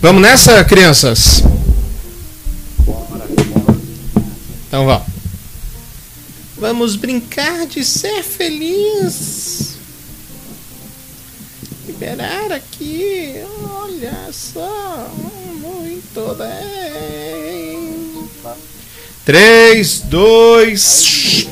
Vamos nessa, crianças? Então vamos. Vamos brincar de ser feliz. Liberar aqui. Olha só. Muito bem. 3, 2.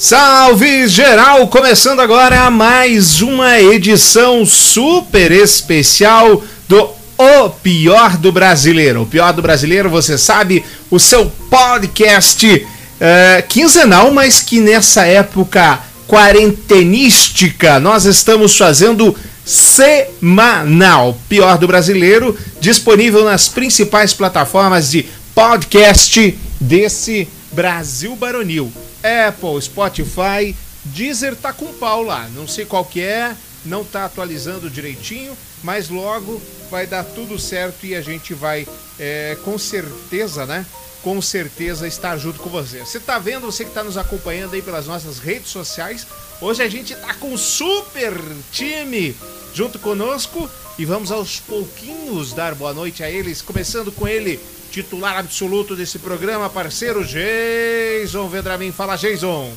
Salve geral! Começando agora mais uma edição super especial do O Pior do Brasileiro. O Pior do Brasileiro, você sabe, o seu podcast uh, quinzenal, mas que nessa época quarentenística nós estamos fazendo semanal. Pior do Brasileiro, disponível nas principais plataformas de podcast desse Brasil Baronil. Apple, Spotify, Deezer tá com pau lá. Não sei qual que é, não tá atualizando direitinho, mas logo vai dar tudo certo e a gente vai, é, com certeza, né? Com certeza estar junto com você. Você tá vendo, você que está nos acompanhando aí pelas nossas redes sociais. Hoje a gente tá com super time junto conosco e vamos aos pouquinhos dar boa noite a eles, começando com ele, titular absoluto desse programa, parceiro Jason Vendramin. Fala, Jason.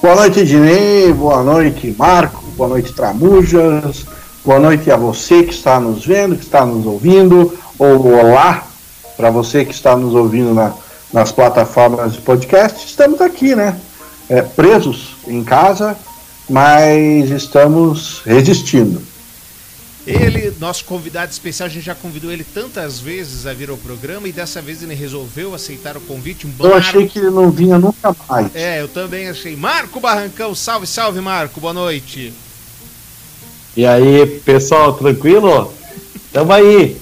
Boa noite, Dinei. Boa noite, Marco. Boa noite, Tramujas. Boa noite a você que está nos vendo, que está nos ouvindo. Ou olá para você que está nos ouvindo na, nas plataformas de podcast. Estamos aqui, né? É, presos em casa, mas estamos resistindo. Ele, nosso convidado especial, a gente já convidou ele tantas vezes a vir ao programa e dessa vez ele resolveu aceitar o convite. Um eu achei que ele não vinha nunca mais. É, eu também achei. Marco Barrancão, salve, salve, Marco, boa noite. E aí, pessoal, tranquilo? Tamo aí.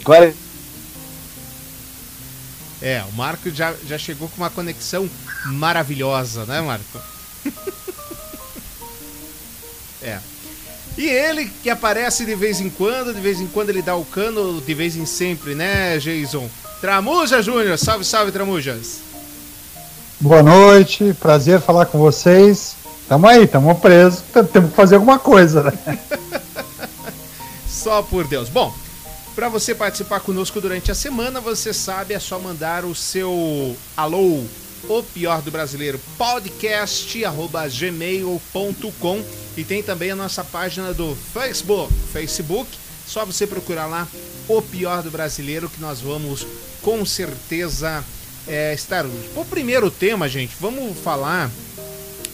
É, o Marco já, já chegou com uma conexão maravilhosa, né, Marco? E ele que aparece de vez em quando, de vez em quando ele dá o cano, de vez em sempre, né, Jason? Tramuja Júnior, salve, salve, Tramujas. Boa noite, prazer falar com vocês. Tamo aí, tamo presos, temos que fazer alguma coisa, né? Só por Deus. Bom, para você participar conosco durante a semana, você sabe, é só mandar o seu alô, o pior do brasileiro, podcast, arroba gmail.com e tem também a nossa página do Facebook. Facebook, só você procurar lá o pior do brasileiro que nós vamos com certeza é, estar. O primeiro tema, gente, vamos falar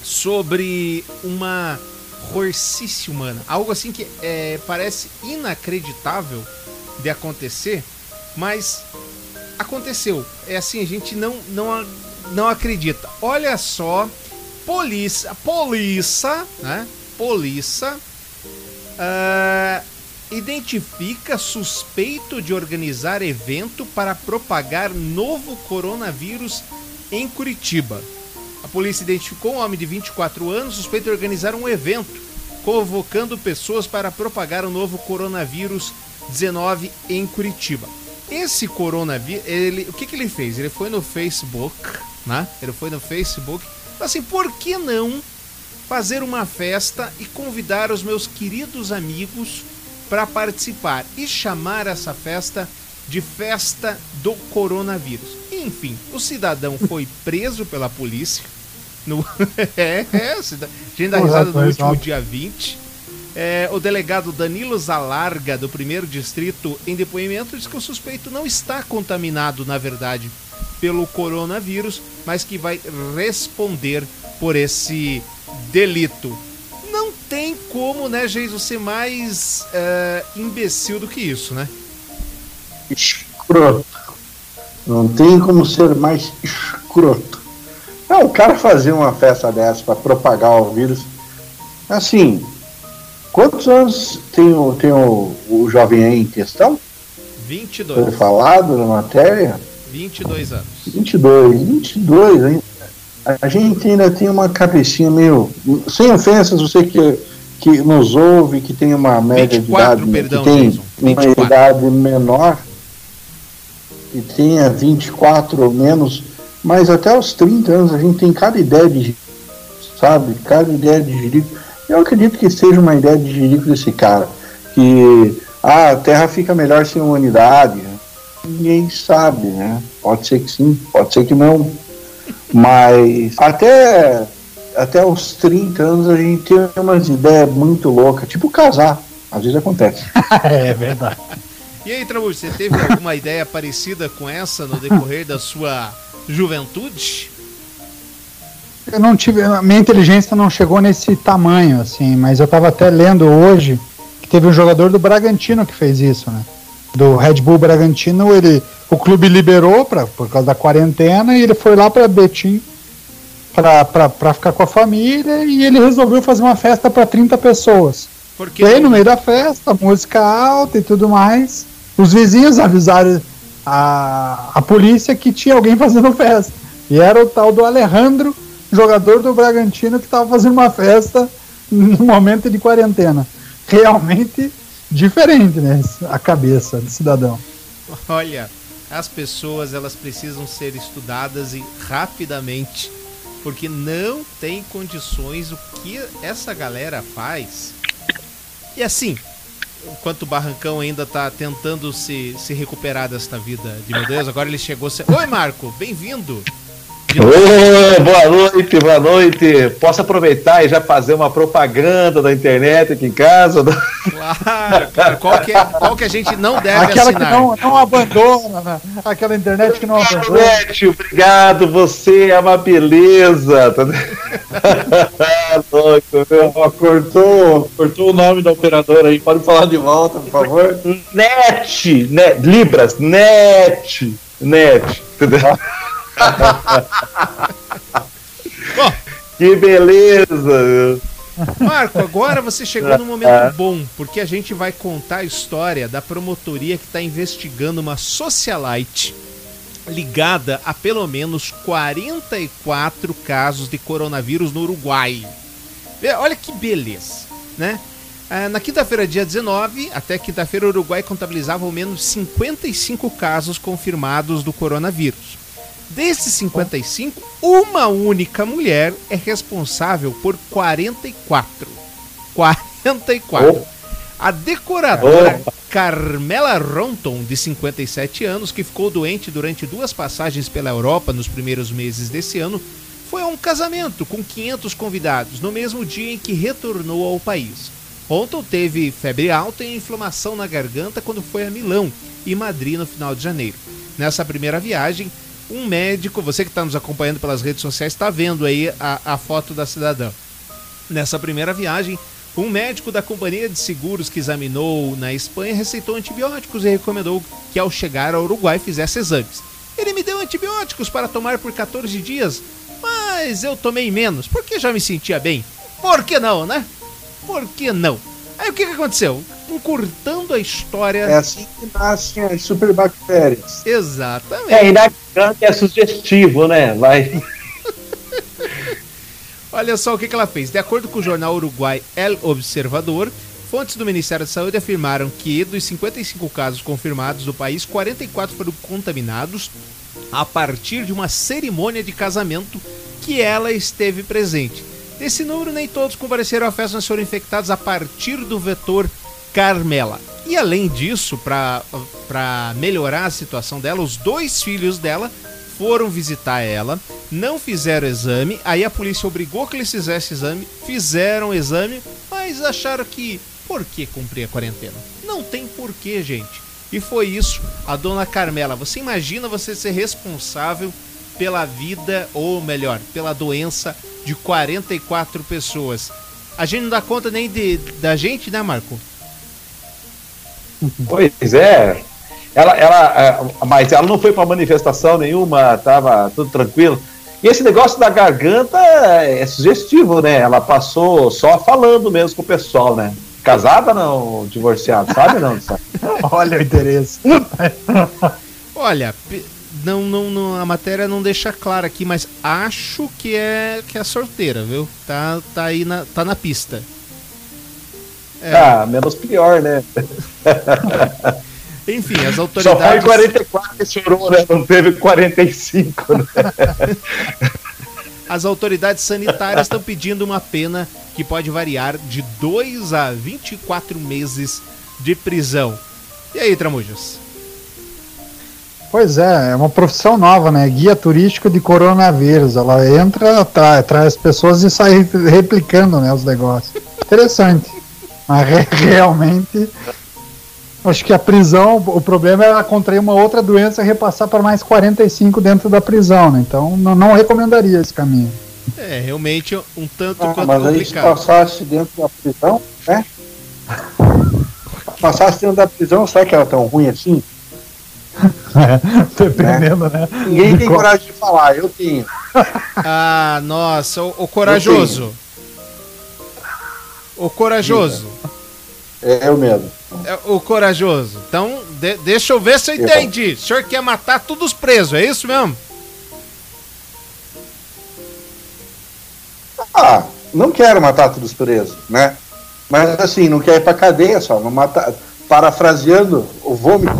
sobre uma horcice humana. Algo assim que é, parece inacreditável de acontecer, mas aconteceu. É assim, a gente não, não, não acredita. Olha só, polícia, polícia, né? polícia uh, identifica suspeito de organizar evento para propagar novo coronavírus em Curitiba. A polícia identificou um homem de 24 anos suspeito de organizar um evento convocando pessoas para propagar o novo coronavírus 19 em Curitiba. Esse coronavírus, ele, o que, que ele fez? Ele foi no Facebook, né? Ele foi no Facebook, assim, por que não fazer uma festa e convidar os meus queridos amigos para participar e chamar essa festa de festa do coronavírus. Enfim, o cidadão foi preso pela polícia. No... é, é, a gente dá risada no último dia 20. É, o delegado Danilo Zalarga, do primeiro distrito, em depoimento, diz que o suspeito não está contaminado, na verdade, pelo coronavírus, mas que vai responder por esse delito. Não tem como, né, Geiso, ser mais uh, imbecil do que isso, né? Escroto. Não tem como ser mais escroto. Não, o cara fazer uma festa dessa para propagar o vírus. Assim, quantos anos tem o, tem o, o jovem aí em questão? 22. Foi falado na matéria? 22 anos. 22, 22, hein? a gente ainda tem uma cabecinha meio. Sem ofensas, você que, que nos ouve, que tem uma média 24, de idade, perdão, que tem uma idade menor, que tenha 24 ou menos, mas até os 30 anos a gente tem cada ideia de. sabe? Cada ideia de jirico. Eu acredito que seja uma ideia de jirico desse cara. Que ah, a Terra fica melhor sem humanidade. Ninguém sabe, né? Pode ser que sim, pode ser que não. Mas até, até os 30 anos a gente tem umas ideias muito loucas, tipo casar. Às vezes acontece. é verdade. E aí, Tramujo, você teve alguma ideia parecida com essa no decorrer da sua juventude? Eu não tive, a minha inteligência não chegou nesse tamanho, assim, mas eu estava até lendo hoje que teve um jogador do Bragantino que fez isso, né? Do Red Bull Bragantino, ele, o clube liberou pra, por causa da quarentena e ele foi lá para Betim para ficar com a família e ele resolveu fazer uma festa para 30 pessoas. Porque E aí, no meio da festa, música alta e tudo mais, os vizinhos avisaram a, a polícia que tinha alguém fazendo festa. E era o tal do Alejandro, jogador do Bragantino, que estava fazendo uma festa no momento de quarentena. Realmente diferente, né? A cabeça do cidadão. Olha, as pessoas elas precisam ser estudadas e rapidamente, porque não tem condições o que essa galera faz. E assim, enquanto o Barrancão ainda tá tentando se, se recuperar desta vida de meu Deus, agora ele chegou. Se... Oi, Marco, bem-vindo. Ô, boa noite, boa noite. Posso aproveitar e já fazer uma propaganda da internet aqui em casa? Claro, cara, qual que, é- qual que a gente não deve Aquela assinar? que não, não abandona, né? aquela internet que não abandona. Internet, obrigado, você é uma beleza. Tá louco, meu. Cortou, cortou o nome da operadora aí, pode falar de volta, por favor. Net, net, Libras, net, net. Entendeu? Que beleza. Marco, agora você chegou num momento bom, porque a gente vai contar a história da promotoria que está investigando uma socialite ligada a pelo menos 44 casos de coronavírus no Uruguai. Olha que beleza, né? Ah, Na quinta-feira, dia 19, até quinta-feira, o Uruguai contabilizava ao menos 55 casos confirmados do coronavírus. Desses 55, uma única mulher é responsável por 44. 44. A decoradora Carmela Ronton, de 57 anos, que ficou doente durante duas passagens pela Europa nos primeiros meses desse ano, foi a um casamento com 500 convidados no mesmo dia em que retornou ao país. Ronton teve febre alta e inflamação na garganta quando foi a Milão e Madrid no final de janeiro. Nessa primeira viagem, um médico, você que está nos acompanhando pelas redes sociais, está vendo aí a, a foto da cidadã. Nessa primeira viagem, um médico da companhia de seguros que examinou na Espanha receitou antibióticos e recomendou que ao chegar ao Uruguai fizesse exames. Ele me deu antibióticos para tomar por 14 dias, mas eu tomei menos, porque já me sentia bem. Por que não, né? Por que não? Aí o que, que aconteceu? Encurtando a história. É assim que nascem as superbactérias. Exatamente. É, e na é sugestivo, né? Vai. Olha só o que, que ela fez. De acordo com o jornal uruguai El Observador, fontes do Ministério da Saúde afirmaram que dos 55 casos confirmados do país, 44 foram contaminados a partir de uma cerimônia de casamento que ela esteve presente. Desse número, nem todos compareceram à festa, mas foram infectados a partir do vetor Carmela. E além disso, para melhorar a situação dela, os dois filhos dela foram visitar ela, não fizeram exame, aí a polícia obrigou que eles fizessem exame, fizeram exame, mas acharam que por que cumprir a quarentena? Não tem porquê, gente. E foi isso, a dona Carmela. Você imagina você ser responsável pela vida, ou melhor, pela doença de 44 pessoas. A gente não dá conta nem de, da gente, né, Marco? Pois é. Ela, ela, é, mas ela não foi para manifestação nenhuma, tava tudo tranquilo. E esse negócio da garganta é sugestivo, né? Ela passou só falando mesmo com o pessoal, né? Casada não, divorciada, sabe não? Sabe? Olha o interesse. Olha, não, não, não, a matéria não deixa claro aqui, mas acho que é que é solteira, viu? Tá, tá aí na, tá na pista. É. Ah, menos pior, né? Enfim, as Só foi autoridades. 44 que chorou, né? Não teve 45, né? as autoridades sanitárias estão pedindo uma pena que pode variar de 2 a 24 meses de prisão. E aí, Tramujas? Pois é, é uma profissão nova, né? Guia turístico de coronavírus. Ela entra, traz, traz pessoas e sai replicando né, os negócios. Interessante. Mas re realmente Acho que a prisão, o problema é ela contrair uma outra doença e repassar para mais 45 dentro da prisão, né? Então não, não recomendaria esse caminho. É, realmente um tanto Ah, quanto mas aí se complicado. passasse dentro da prisão, né? Passasse dentro da prisão, será que era tão ruim assim? Dependendo, né? Ninguém tem Co- coragem de falar, eu tenho. Ah, nossa, o, o corajoso. O corajoso. É eu mesmo. É, o corajoso. Então, de- deixa eu ver se eu Eu. entendi. O senhor quer matar todos os presos, é isso mesmo? Ah, não quero matar todos os presos, né? Mas assim, não quer ir pra cadeia só, não matar. Parafraseando o vômito,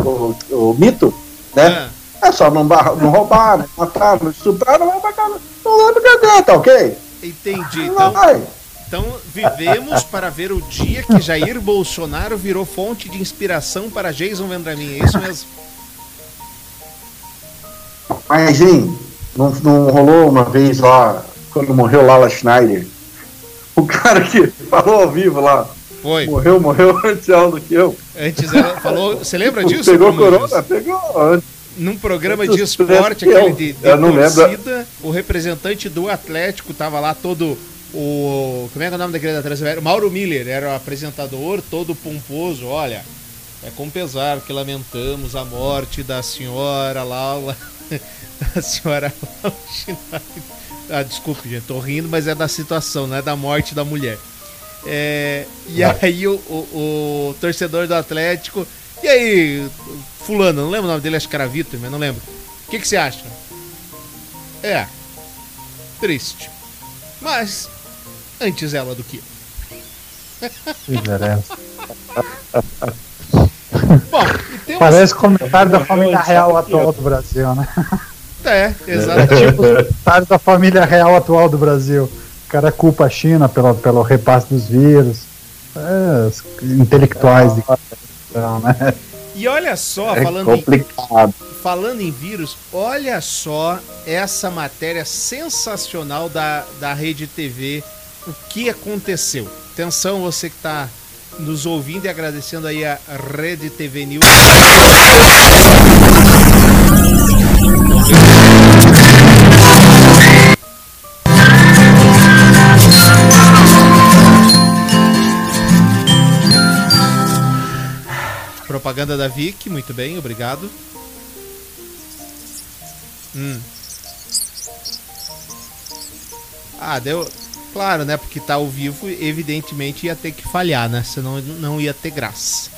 o, o mito, né? É só não, não roubar, não matar, não estuprar, não vai pra. Não vai pra cadeia, tá ok? Entendi. Não Então, vai. então, vivemos para ver o dia que Jair Bolsonaro virou fonte de inspiração para Jason Vendramin. É isso mesmo? Mas, hein, não, não rolou uma vez lá, quando morreu Lala Schneider? O cara que falou ao vivo lá, Foi. morreu, morreu antes ela do que eu. Antes ela falou. Você lembra disso? Pegou corona? Pegou antes. Num programa de esporte, aquele de, de lembro. torcida, o representante do Atlético tava lá todo. O. Como é que é o nome daquele da Transfer? Mauro Miller era o apresentador, todo pomposo. Olha, é com pesar que lamentamos a morte da senhora Laula. Da senhora Laula. Ah, desculpe, gente, tô rindo, mas é da situação, não é da morte da mulher. É, e aí o, o- o torcedor do Atlético. E aí, fulano, não lembro o nome dele, acho que era Vitor, mas não lembro. O que, que você acha? É. Triste. Mas, antes ela do que eu. Bom, e tem uma... Parece comentário da família real atual do Brasil, né? É, exato. Tipo os comentários da família real atual do Brasil. O cara culpa a China pelo, pelo repasse dos vírus. É, os intelectuais de então, né? E olha só, É falando em, complicado. falando em vírus, olha só essa matéria sensacional da, da Rede TV. O que aconteceu? Atenção, você que está nos ouvindo e agradecendo aí a Rede TV News. Propaganda da Vic, muito bem, obrigado. Hum. Ah, deu. Claro, né? Porque tá ao vivo, evidentemente ia ter que falhar, né? Senão não ia ter graça.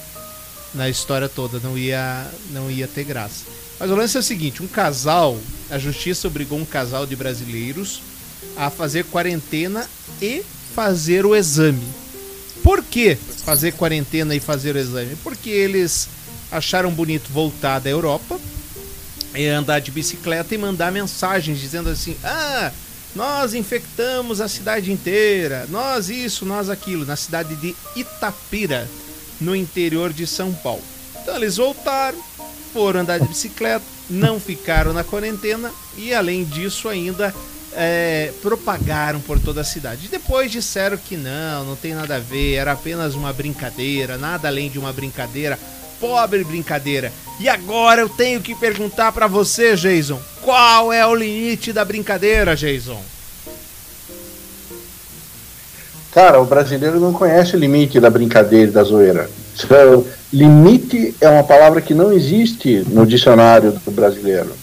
Na história toda, não ia, não ia ter graça. Mas o lance é o seguinte: um casal, a justiça obrigou um casal de brasileiros a fazer quarentena e fazer o exame. Que fazer quarentena e fazer o exame? Porque eles acharam bonito voltar da Europa e andar de bicicleta e mandar mensagens dizendo assim: ah, nós infectamos a cidade inteira, nós isso, nós aquilo, na cidade de Itapira, no interior de São Paulo. Então eles voltaram, foram andar de bicicleta, não ficaram na quarentena e além disso ainda é, propagaram por toda a cidade. Depois disseram que não, não tem nada a ver, era apenas uma brincadeira, nada além de uma brincadeira. Pobre brincadeira. E agora eu tenho que perguntar pra você, Jason, qual é o limite da brincadeira, Jason? Cara, o brasileiro não conhece o limite da brincadeira e da zoeira. É- Limite é uma palavra que não existe no dicionário do brasileiro.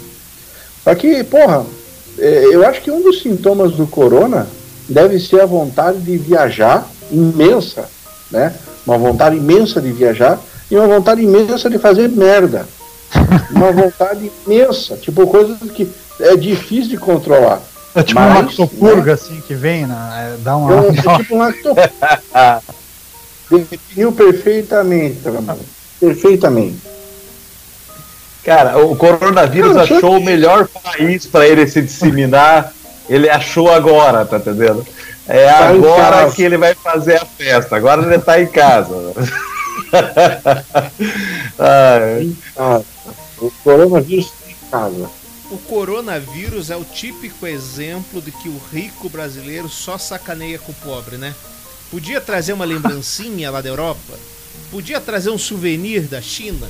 Só que, porra, eu acho que um dos sintomas do corona deve ser a vontade de viajar imensa, né? Uma vontade imensa de viajar e uma vontade imensa de fazer merda. Uma vontade imensa, tipo coisa que é difícil de controlar. É tipo Mas, uma lactopurga, assim, que vem, né? Dá uma. Uma- é tipo um lacto... Definiu perfeitamente, Ramon. Perfeitamente. Cara, o coronavírus só achou que- o melhor país para ele se disseminar Ele achou agora, tá entendendo? É Tá agora que ele vai fazer a festa. Agora ele tá em casa. Ai, Ah, o coronavírus está em casa. O coronavírus é o típico exemplo de que o rico brasileiro só sacaneia com o pobre, né? Podia trazer uma lembrancinha lá da Europa, podia trazer um souvenir da China,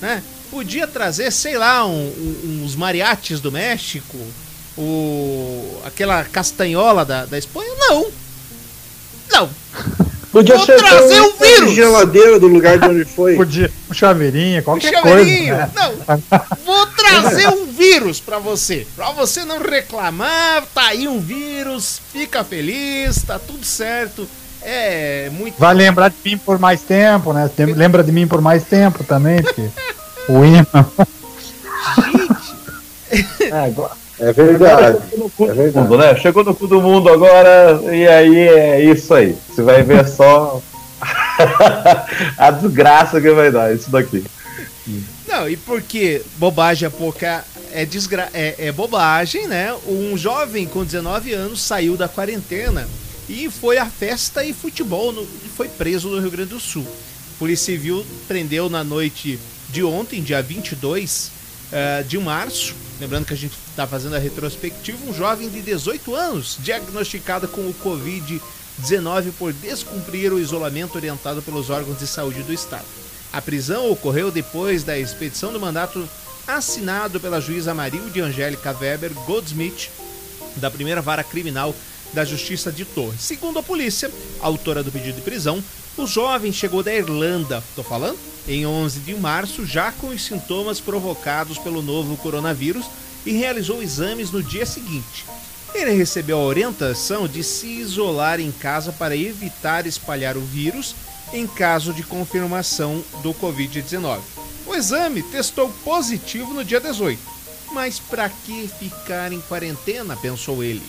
né? Podia trazer, sei lá, um- um- uns mariachis do México, o aquela castanhola da, da Espanha. Não! Não! Podia Vou ser trazer tão- um vírus! geladeira do lugar de onde foi. Podia, um chaveirinho, qualquer Chaveirinho! coisa. né? Não! Vou trazer um vírus pra você. Pra você não reclamar, tá aí um vírus, fica feliz, tá tudo certo. É muito. Vai lembrar de mim por mais tempo, né? Lembra de mim por mais tempo também, porque o imã. Gente, é, É verdade. Chegou no cu É do verdade. mundo, né? Chegou no cu do mundo agora, e aí é isso aí. Você vai ver só a desgraça que vai dar isso daqui. Não, e porque bobagem é pouca. É, desgra... é, é bobagem, né? Um jovem com 19 anos saiu da quarentena e foi à festa e futebol no... e foi preso no Rio Grande do Sul. Polícia Civil prendeu na noite de ontem, dia 22 eh, de março. Lembrando que a gente está fazendo a retrospectiva. Um jovem de 18 anos diagnosticado com o Covid-19 por descumprir o isolamento orientado pelos órgãos de saúde do Estado. A prisão ocorreu depois da expedição do mandato assinado pela juíza Marilde Angélica Weber Goldsmith, da primeira vara criminal da Justiça de Torres. Segundo a polícia, autora do pedido de prisão, o jovem chegou da Irlanda, tô falando? Em 11 de março, já com os sintomas provocados pelo novo coronavírus e realizou exames no dia seguinte. Ele recebeu a orientação de se isolar em casa para evitar espalhar o vírus em caso de confirmação do Covid-19. O exame testou positivo no dia 18. Mas para que ficar em quarentena? pensou ele.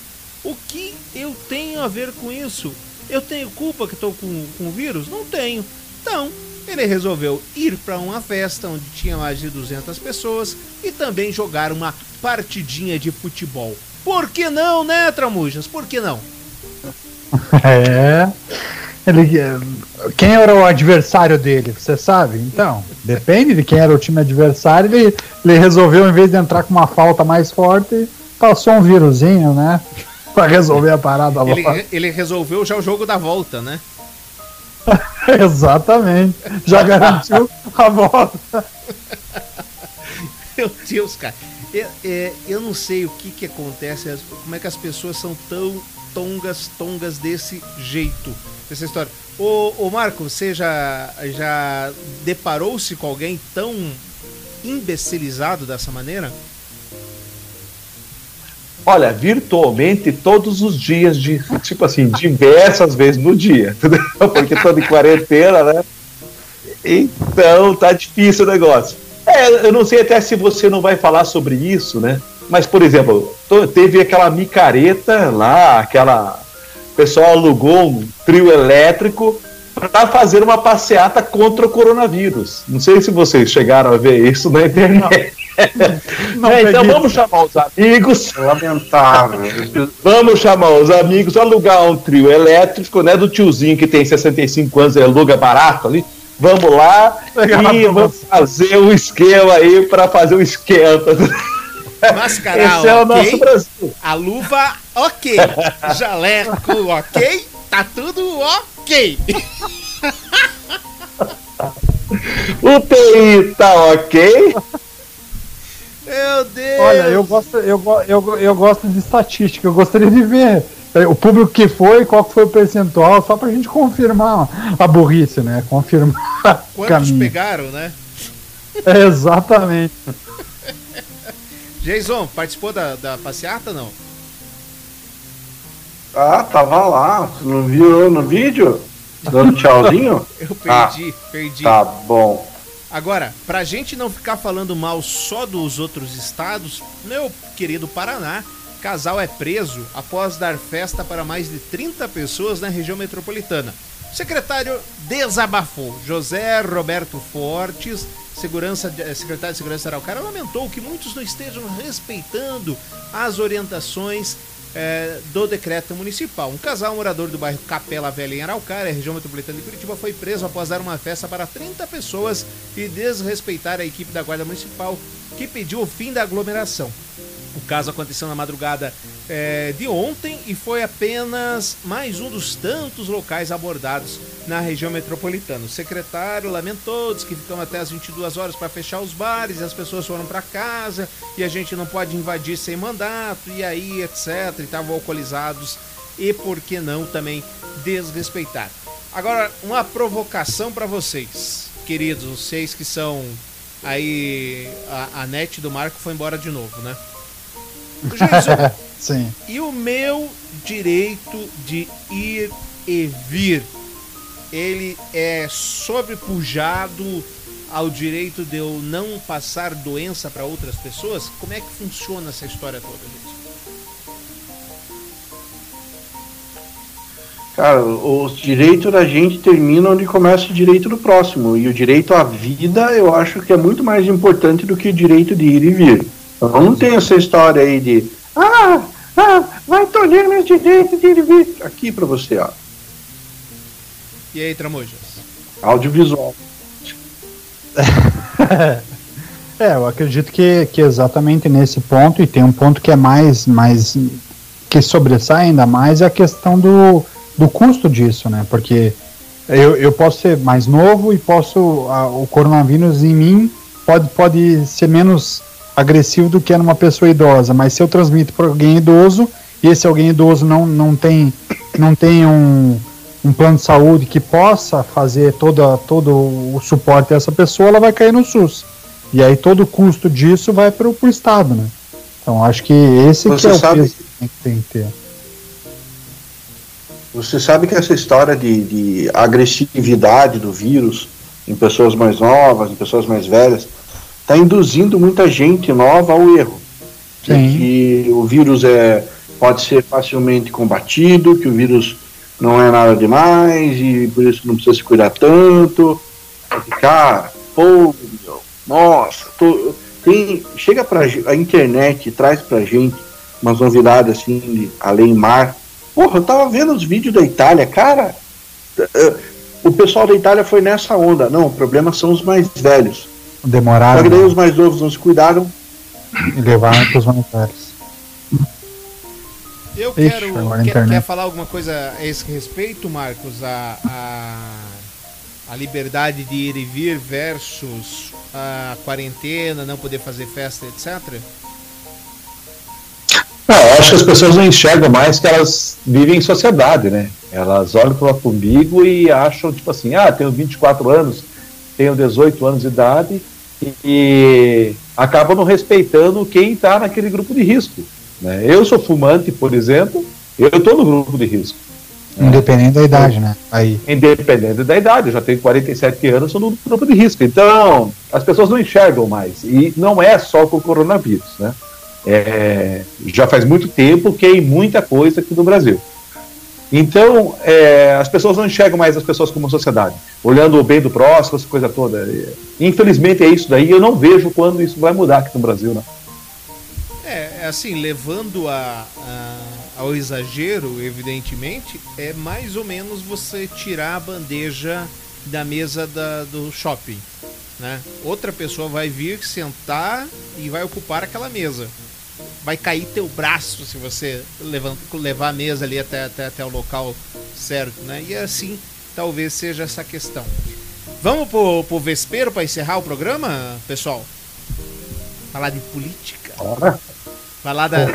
O que eu tenho a ver com isso? Eu tenho culpa que estou com, com o vírus? Não tenho. Então, ele resolveu ir para uma festa onde tinha mais de 200 pessoas e também jogar uma partidinha de futebol. Por que não, né, Tramujas? Por que não? É. Ele, quem era o adversário dele, você sabe? Então, depende de quem era o time adversário. Ele, ele resolveu, em vez de entrar com uma falta mais forte, passou um vírusinho, né? Pra resolver a parada logo. Ele, ele resolveu já o jogo da volta, né? Exatamente. Já garantiu a volta. Meu Deus, cara. É, é, eu não sei o que que acontece, como é que as pessoas são tão tongas, tongas desse jeito. Essa história. Ô, ô Marco, você já, já deparou-se com alguém tão imbecilizado dessa maneira? Olha, virtualmente todos os dias, de, tipo assim, diversas vezes no dia, entendeu? Porque tô de quarentena, né? Então tá difícil o negócio. É, eu não sei até se você não vai falar sobre isso, né? Mas, por exemplo, teve aquela micareta lá, aquela. O pessoal alugou um trio elétrico para fazer uma passeata contra o coronavírus. Não sei se vocês chegaram a ver isso na internet. Não É, então vamos chamar os amigos. É lamentável. Vamos chamar os amigos, alugar um trio elétrico, né? Do tiozinho que tem 65 anos e aluga barato ali. Vamos lá na e vamos fazer um esquema aí para fazer um esquenta. Mascarar, Esse é o ok? nosso Brasil. A luva, ok. Jaleco, ok. Tá tudo ok. O TI tá ok. Meu Deus. Olha, eu gosto, eu, eu, eu gosto de estatística, eu gostaria de ver eh, o público que foi, qual foi o percentual, só pra gente confirmar a burrice, né? Confirmar Quantos caminho. pegaram, né? É, exatamente. Jason, participou da, da passeata não? Ah, tava lá. Você não viu no vídeo? Dando tchauzinho? Eu perdi, perdi. Tá bom. Agora, pra gente não ficar falando mal só dos outros estados, meu querido Paraná, casal é preso após dar festa para mais de 30 pessoas na região metropolitana. O secretário desabafou. José Roberto Fortes, segurança, eh, secretário de Segurança Araucária, lamentou que muitos não estejam respeitando as orientações é, do decreto municipal. Um casal morador do bairro Capela Velha, em Araucária, região metropolitana de Curitiba, foi preso após dar uma festa para 30 pessoas e desrespeitar a equipe da Guarda Municipal, que pediu o fim da aglomeração. O caso aconteceu na madrugada é, de ontem e foi apenas mais um dos tantos locais abordados na região metropolitana. O secretário lamentou, disse que ficamos até as 22 horas para fechar os bares e as pessoas foram para casa e a gente não pode invadir sem mandato e aí etc. E estavam alcoolizados e por que não também desrespeitar. Agora, uma provocação para vocês, queridos, vocês que são aí a, a net do Marco foi embora de novo, né? Sim. E o meu direito de ir e vir, ele é sobrepujado ao direito de eu não passar doença para outras pessoas? Como é que funciona essa história toda, gente? Cara, os direitos da gente terminam onde começa o direito do próximo. E o direito à vida eu acho que é muito mais importante do que o direito de ir e vir. Eu não tenho essa história aí de ah, ah vai tolher meus direitos de e vir. Aqui para você, ó. E aí, Tramujas? Audiovisual. é, eu acredito que, que exatamente nesse ponto, e tem um ponto que é mais, mais que sobressai ainda mais, é a questão do, do custo disso, né? Porque eu, eu posso ser mais novo e posso. A, o coronavírus em mim pode, pode ser menos agressivo do que é numa pessoa idosa, mas se eu transmito para alguém idoso e esse alguém idoso não, não tem, não tem um, um plano de saúde que possa fazer toda, todo o suporte a essa pessoa, ela vai cair no SUS. E aí todo o custo disso vai para o Estado, né? Então acho que esse que é o sabe, peso que tem que ter. Você sabe que essa história de, de agressividade do vírus em pessoas mais novas, em pessoas mais velhas, está induzindo muita gente nova ao erro. Sim. Que o vírus é, pode ser facilmente combatido, que o vírus não é nada demais e por isso não precisa se cuidar tanto. Cara, pô, meu, nossa, tô, tem, chega para a internet traz pra gente umas novidades assim, de além mar. Porra, eu tava vendo os vídeos da Itália, cara. Eh, o pessoal da Itália foi nessa onda. Não, o problema são os mais velhos. Demoraram. Só que daí os mais novos não se cuidaram. E levaram para os velhos. Eu Ixi, quero. Quer, quer, falar alguma coisa a esse respeito, Marcos? A, a, a, liberdade de ir e vir versus a quarentena, não poder fazer festa, etc? Não, eu acho que as pessoas não enxergam mais que elas vivem em sociedade, né? Elas olham para o umbigo e acham, tipo assim, ah, tenho 24 anos, tenho 18 anos de idade, e acabam não respeitando quem está naquele grupo de risco. Né? Eu sou fumante, por exemplo, eu estou no grupo de risco. Né? Independente da idade, né? Aí. Independente da idade, eu já tenho 47 anos, sou no grupo de risco. Então, as pessoas não enxergam mais. E não é só com o coronavírus, né? É, já faz muito tempo que é muita coisa aqui no Brasil. Então, é, as pessoas não enxergam mais as pessoas como sociedade, olhando o bem do próximo, essa coisa toda. Infelizmente é isso daí, eu não vejo quando isso vai mudar aqui no Brasil, né? É, assim, levando a, a, ao exagero, evidentemente, é mais ou menos você tirar a bandeja da mesa da, do shopping. Né? Outra pessoa vai vir sentar e vai ocupar aquela mesa vai cair teu braço se você levanta, levar a mesa ali até, até, até o local certo, né? E assim talvez seja essa questão. Vamos pro, pro Vespero para encerrar o programa, pessoal? Falar de política. Falar da,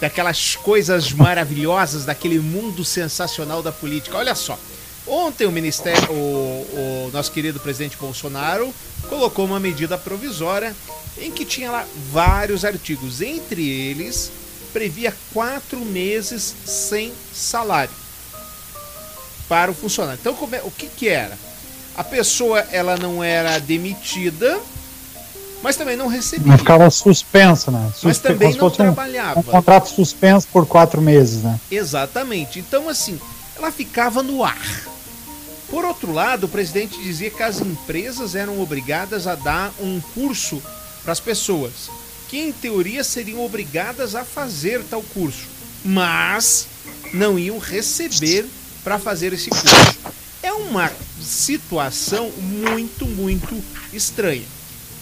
daquelas coisas maravilhosas, daquele mundo sensacional da política. Olha só. Ontem o ministério, o, o nosso querido presidente Bolsonaro colocou uma medida provisória em que tinha lá vários artigos. Entre eles, previa quatro meses sem salário para o funcionário. Então, é, o que, que era? A pessoa ela não era demitida, mas também não recebia. Não ficava suspensa, né? Suspe mas também não trabalhava. Um, um contrato suspenso por quatro meses, né? Exatamente. Então, assim, ela ficava no ar. Por outro lado, o presidente dizia que as empresas eram obrigadas a dar um curso para as pessoas, que em teoria seriam obrigadas a fazer tal curso. mas não iam receber para fazer esse curso. É uma situação muito, muito estranha.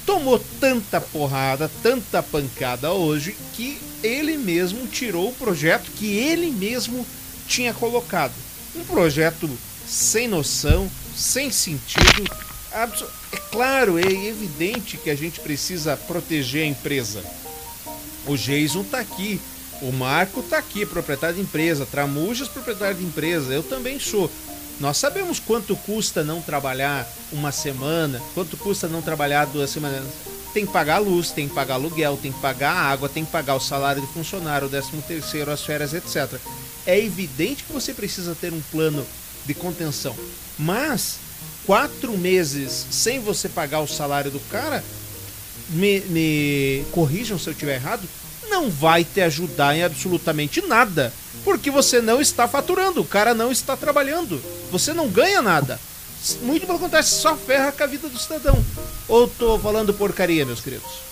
Tomou tanta porrada, tanta pancada hoje que ele mesmo tirou o projeto que ele mesmo tinha colocado. Um projeto sem noção, sem sentido. É claro, é evidente que a gente precisa proteger a empresa. O Jason está aqui, o Marco está aqui, proprietário de empresa, Tramujas, proprietário de empresa, eu também sou. Nós sabemos quanto custa não trabalhar uma semana, quanto custa não trabalhar duas semanas. Tem que pagar a luz, tem que pagar aluguel, tem que pagar a água, tem que pagar o salário de funcionário, o décimo terceiro, as férias, etc. É evidente que você precisa ter um plano de contenção. Mas quatro meses sem você pagar o salário do cara, me, me corrijam se eu estiver errado, não vai te ajudar em absolutamente nada. Porque você não está faturando, o cara não está trabalhando. Você não ganha nada. Muito pelo contrário, só ferra com a vida do cidadão. Ou tô falando porcaria, meus queridos?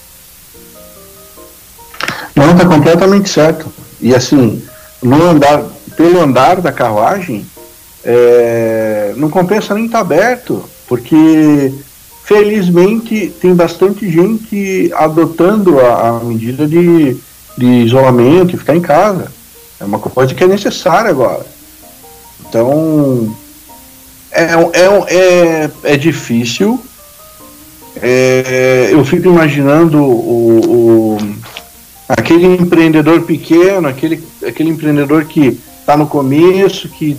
Não, tá completamente certo. E assim, no andar, pelo andar da carruagem, é, não compensa nem estar tá aberto, porque felizmente tem bastante gente adotando a, a medida de, de isolamento e ficar em casa. É uma coisa que é necessária agora. Então, é, é, é, é difícil. É, eu fico imaginando o, o, aquele empreendedor pequeno, aquele, aquele empreendedor que está no começo, que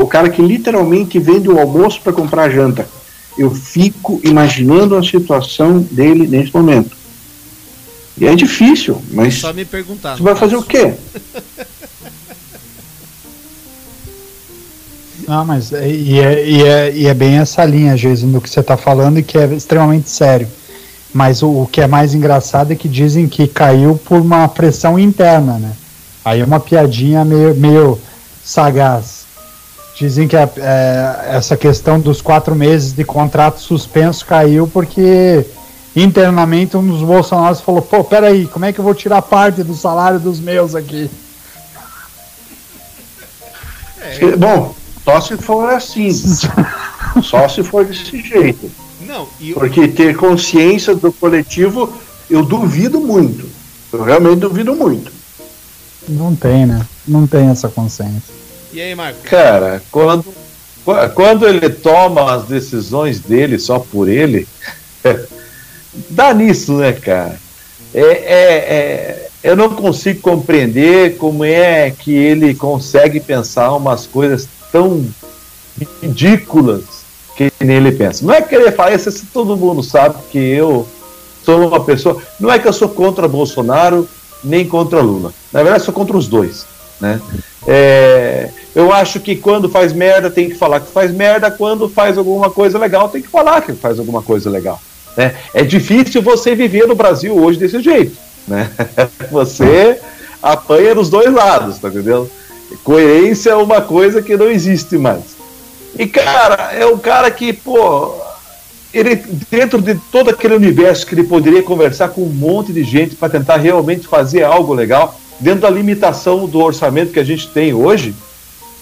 o cara que literalmente vende o almoço para comprar janta. Eu fico imaginando a situação dele nesse momento. E é difícil, mas. Só me perguntar. Você vai fazer o quê? Não, mas é, e é, e é, e é bem essa linha, Jason, do que você está falando e que é extremamente sério. Mas o, o, que é mais engraçado é que dizem que caiu por uma pressão interna, né? Aí é uma piadinha meio, meio sagaz. Dizem que a, é, essa questão dos quatro meses de contrato suspenso caiu porque internamente um dos bolsonaros falou: pô, peraí, como é que eu vou tirar parte do salário dos meus aqui? É. Bom, só se for assim. Só se for desse jeito. Não, eu... Porque ter consciência do coletivo, eu duvido muito. Eu realmente duvido muito. Não tem, né? Não tem essa consciência. E aí, Marco? Cara, quando, quando ele toma as decisões dele só por ele, dá nisso, né, cara? É, é, é, eu não consigo compreender como é que ele consegue pensar umas coisas tão ridículas que nele pensa. Não é querer falar isso, todo mundo sabe que eu sou uma pessoa. Não é que eu sou contra Bolsonaro nem contra Lula. Na verdade, sou contra os dois. Né? É, eu acho que quando faz merda tem que falar que faz merda, quando faz alguma coisa legal tem que falar que faz alguma coisa legal. Né? É difícil você viver no Brasil hoje desse jeito. Né? Você apanha nos dois lados, tá entendendo? Coerência é uma coisa que não existe mais. E, cara, é um cara que, pô, ele, dentro de todo aquele universo que ele poderia conversar com um monte de gente para tentar realmente fazer algo legal, dentro da limitação do orçamento que a gente tem hoje,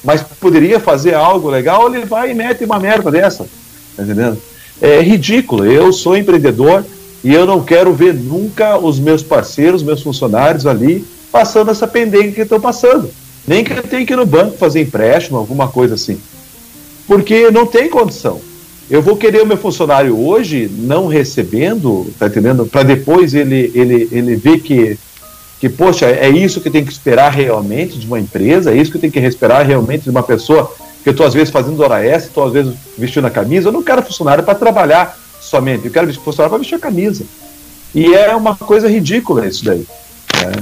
mas poderia fazer algo legal, ele vai e mete uma merda dessa. Tá entendendo? É ridículo. Eu sou empreendedor e eu não quero ver nunca os meus parceiros, meus funcionários ali passando essa pendenga que estão passando. Nem que eu tenha que ir no banco fazer empréstimo, alguma coisa assim. Porque não tem condição. Eu vou querer o meu funcionário hoje não recebendo, tá entendendo? Para depois ele, ele, ele ver que, que, poxa, é isso que tem que esperar realmente de uma empresa, é isso que tem que esperar realmente de uma pessoa que eu estou às vezes fazendo hora extra, estou às vezes vestindo a camisa. Eu não quero funcionário para trabalhar somente, eu quero funcionário para vestir a camisa. E é uma coisa ridícula isso daí. Né?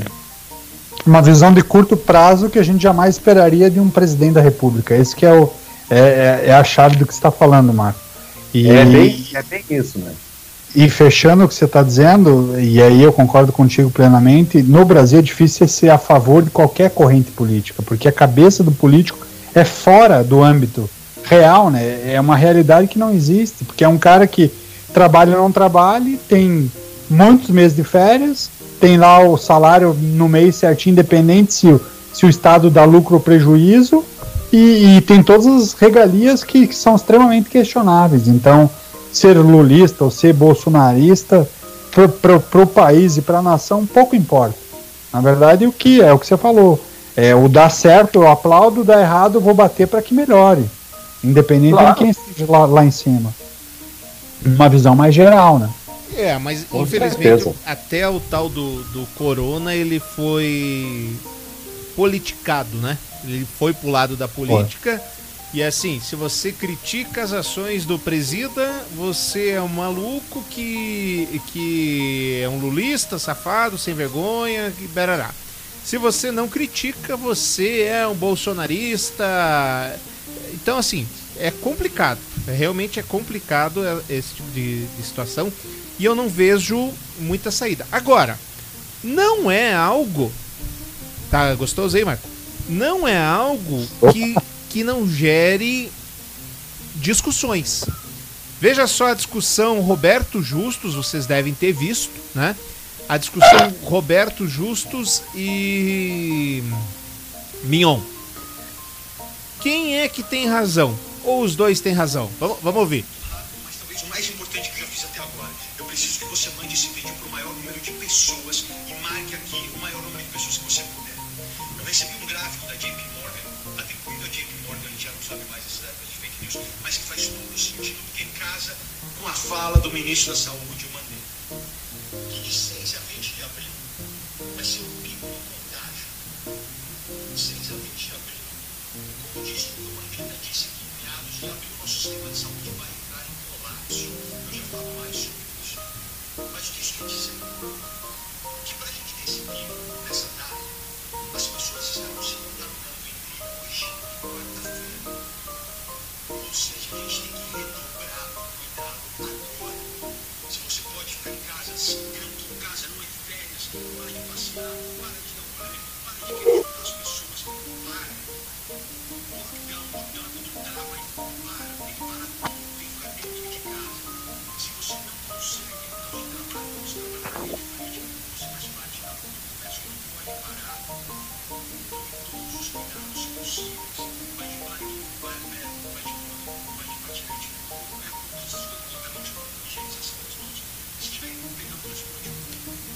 uma visão de curto prazo que a gente jamais esperaria de um presidente da República. Esse que é, o, é, é, é a chave do que está falando, Marco. E, é, bem, é bem isso, né? E fechando o que você está dizendo, e aí eu concordo contigo plenamente, no Brasil é difícil ser a favor de qualquer corrente política, porque a cabeça do político é fora do âmbito real, né? É uma realidade que não existe, porque é um cara que trabalha ou não trabalha, tem muitos meses de férias, tem lá o salário no mês certinho, independente se, se o Estado dá lucro ou prejuízo, e, e tem todas as regalias que, que são extremamente questionáveis. Então, ser lulista ou ser bolsonarista para o país e para a nação pouco importa. Na verdade, o que é o que você falou. É, o dar certo, eu aplaudo, dá errado, eu vou bater para que melhore. Independente claro. de quem esteja lá, lá em cima. Uma visão mais geral, né? É, mas Com infelizmente certeza. até o tal do, do Corona ele foi politicado, né? Ele foi pro lado da política. Foi. E assim, se você critica as ações do presida, você é um maluco que, que é um lulista, safado, sem vergonha, que berará. Se você não critica, você é um bolsonarista. Então, assim, é complicado. Realmente é complicado esse tipo de, de situação. E eu não vejo muita saída. Agora, não é algo. Tá gostoso aí, Marco? Não é algo que, que não gere discussões. Veja só a discussão Roberto Justus, vocês devem ter visto, né? A discussão Roberto Justus e Mignon. Quem é que tem razão? Ou os dois têm razão? Vamos, vamos ouvir. Mas talvez o mais importante que eu já fiz até agora. Eu preciso que você mande esse vídeo para o maior número de pessoas e marque aqui o maior recebi um gráfico da JP Morgan, atribuindo a JP Morgan, a gente já não sabe mais essa época de fake news, mas que faz todo sentido, porque casa com a fala do ministro da Saúde, o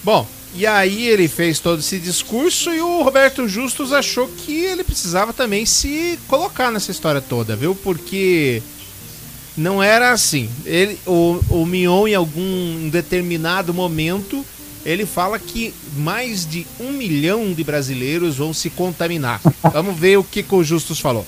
Bom, e aí ele fez todo esse discurso e o Roberto Justus achou que ele precisava também se colocar nessa história toda, viu? Porque não era assim. Ele, o, o Mion, em algum determinado momento, ele fala que mais de um milhão de brasileiros vão se contaminar. Vamos ver o que, que o Justus falou.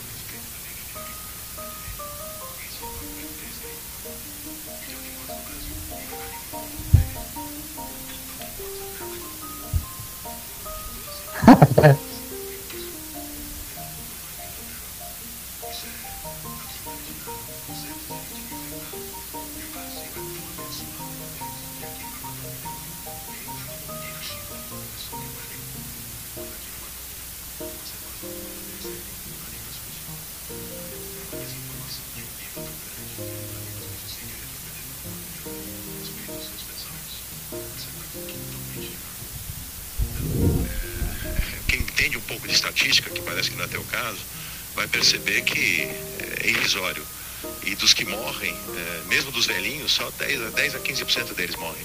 10 a, 10 a 15% deles morrem.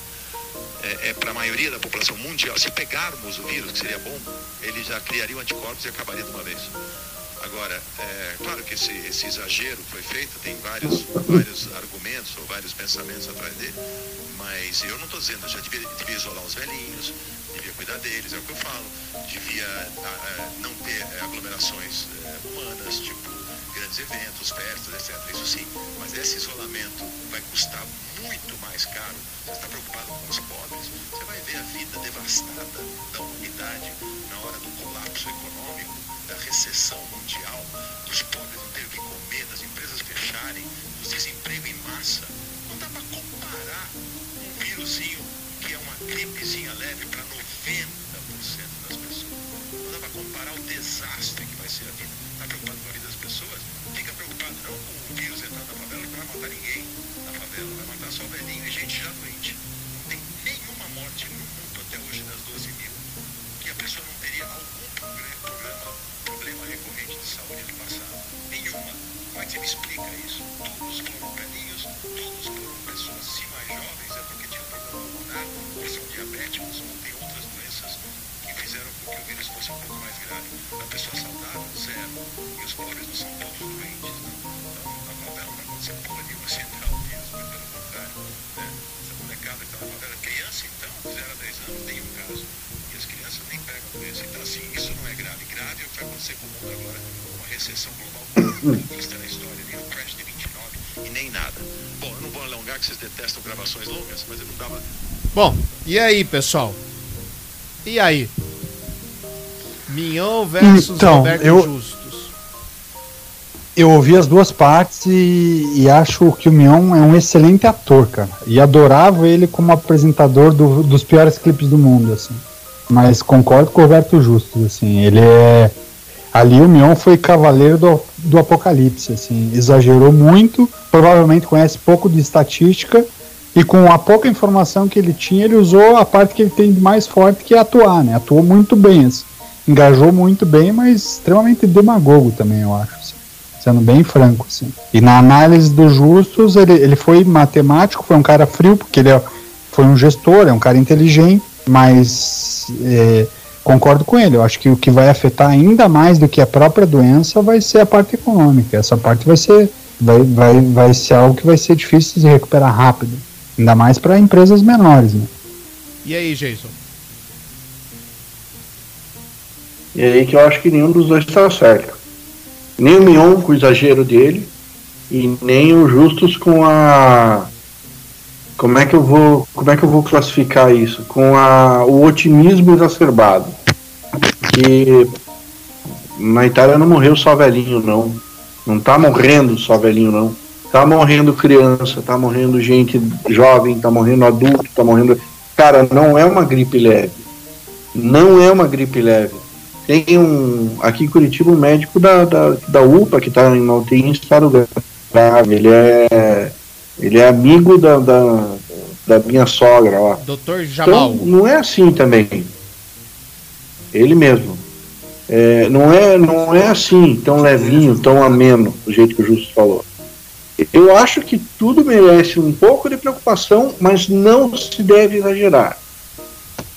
É, é para a maioria da população mundial. Se pegarmos o vírus, que seria bom, ele já criaria anticorpos e acabaria de uma vez. Agora, é claro que esse, esse exagero foi feito, tem vários, vários argumentos ou vários pensamentos atrás dele, mas eu não estou dizendo, já devia, devia isolar os velhinhos, devia cuidar deles, é o que eu falo, devia a, a, não ter aglomerações é, humanas, tipo grandes eventos, festas, etc. Isso sim, mas esse isolamento vai custar muito mais caro. Você está preocupado com os pobres, você vai ver a vida devastada da humanidade na hora do colapso econômico, da recessão mundial, dos pobres não terem o que comer, das empresas fecharem, do desemprego em massa. Não dá para comparar um vírusinho que é uma gripezinha leve para 90% das pessoas. Não dá para comparar o desastre que vai ser a vida. Está preocupado com a vida das pessoas? Fica preocupado não com o vírus entrando na favela, que não vai matar ninguém na favela, vai matar só velhinho e gente já doente. Mas eu Bom, e aí, pessoal? E aí? Mignon versus Então, Roberto eu- Justus. Eu ouvi as duas partes e, e acho que o Mion é um excelente ator, cara. E adorava ele como apresentador do- dos piores clipes do mundo, assim. Mas concordo com o Roberto Justus, assim. Ele é. Ali o Mion foi cavaleiro do, do apocalipse, assim. Exagerou muito, provavelmente conhece pouco de estatística. E com a pouca informação que ele tinha, ele usou a parte que ele tem mais forte, que é atuar, né? Atuou muito bem, assim. Engajou muito bem, mas extremamente demagogo também, eu acho. assim sendo bem franco, assim. E na análise do Justus, ele, ele foi matemático, foi um cara frio, porque ele é, foi um gestor, é um cara inteligente, mas é, concordo com ele. Eu acho que o que vai afetar ainda mais do que a própria doença vai ser a parte econômica. Essa parte vai ser, vai, vai, vai ser algo que vai ser difícil de recuperar rápido. Ainda mais para empresas menores, né? E aí, Jason? E aí que eu acho que nenhum dos dois está certo. Nem o Mion com o exagero dele, e nem o Justus com a. Como é que eu vou. Como é que eu vou classificar isso? Com a, o otimismo exacerbado. Que na Itália não morreu só velhinho, não. Não tá morrendo só velhinho, não. Tá morrendo criança, tá morrendo gente jovem, tá morrendo adulto, tá morrendo. Cara, não é uma gripe leve. Não é uma gripe leve. Tem um. Aqui em Curitiba, um médico da, da, da UPA que está em UTI em estado grave. Ele é. Ele é amigo da, da, da minha sogra lá. Doutor Jamal. Então, não é assim também. Ele mesmo. É, não, é, não é assim, tão levinho, tão ameno, do jeito que o Justo falou. Eu acho que tudo merece um pouco de preocupação, mas não se deve exagerar.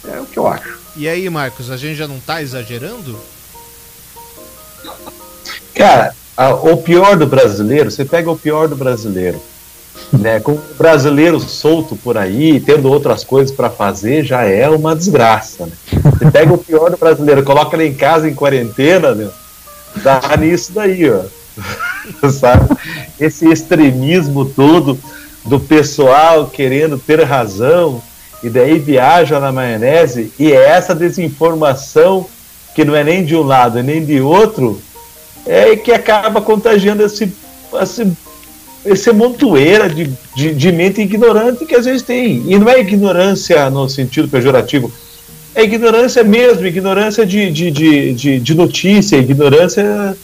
É o que eu acho. E aí, Marcos, a gente já não tá exagerando? Cara, a- o pior do brasileiro, você pega o pior do brasileiro, né? Com o brasileiro solto por aí, tendo outras coisas para fazer, já é uma desgraça. Né? Você pega o pior do brasileiro, coloca ele em casa em quarentena, meu, dá nisso daí, ó. Sabe? Esse extremismo todo do pessoal querendo ter razão e daí viaja na maionese e é essa desinformação que não é nem de um lado e nem de outro é que acaba contagiando esse, esse, esse montoeira de, de, de mente ignorante que às vezes tem. E não é ignorância no sentido pejorativo, é ignorância mesmo, ignorância de, de, de, de, de notícia, ignorância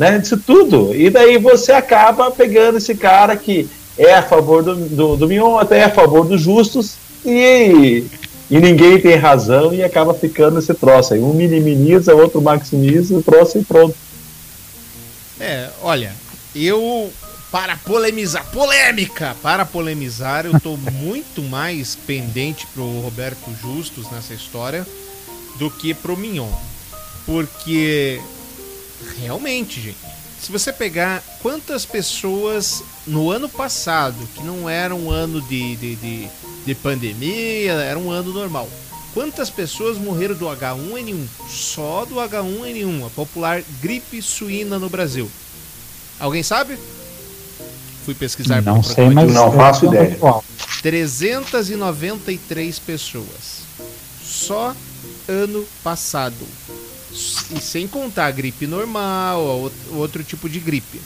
né, disso tudo. E daí você acaba pegando esse cara que é a favor do, do, do Mion, até é a favor dos justos, e, e ninguém tem razão e acaba ficando esse troço aí. Um minimiza, outro maximiza o troço e pronto. É, olha, eu para polemizar, polêmica, para polemizar, eu tô muito mais pendente pro Roberto Justus nessa história do que pro Mignon. Porque realmente, gente, se você pegar quantas pessoas no ano passado, que não era um ano de, de, de, de pandemia, era um ano normal. Quantas pessoas morreram do H1N1? Só do H1N1, a popular gripe suína no Brasil. Alguém sabe? Fui pesquisar Não sei, mas Não faço ideia. atual. 393 pessoas. Só ano passado. E sem contar a gripe normal, ou out- outro tipo de gripe.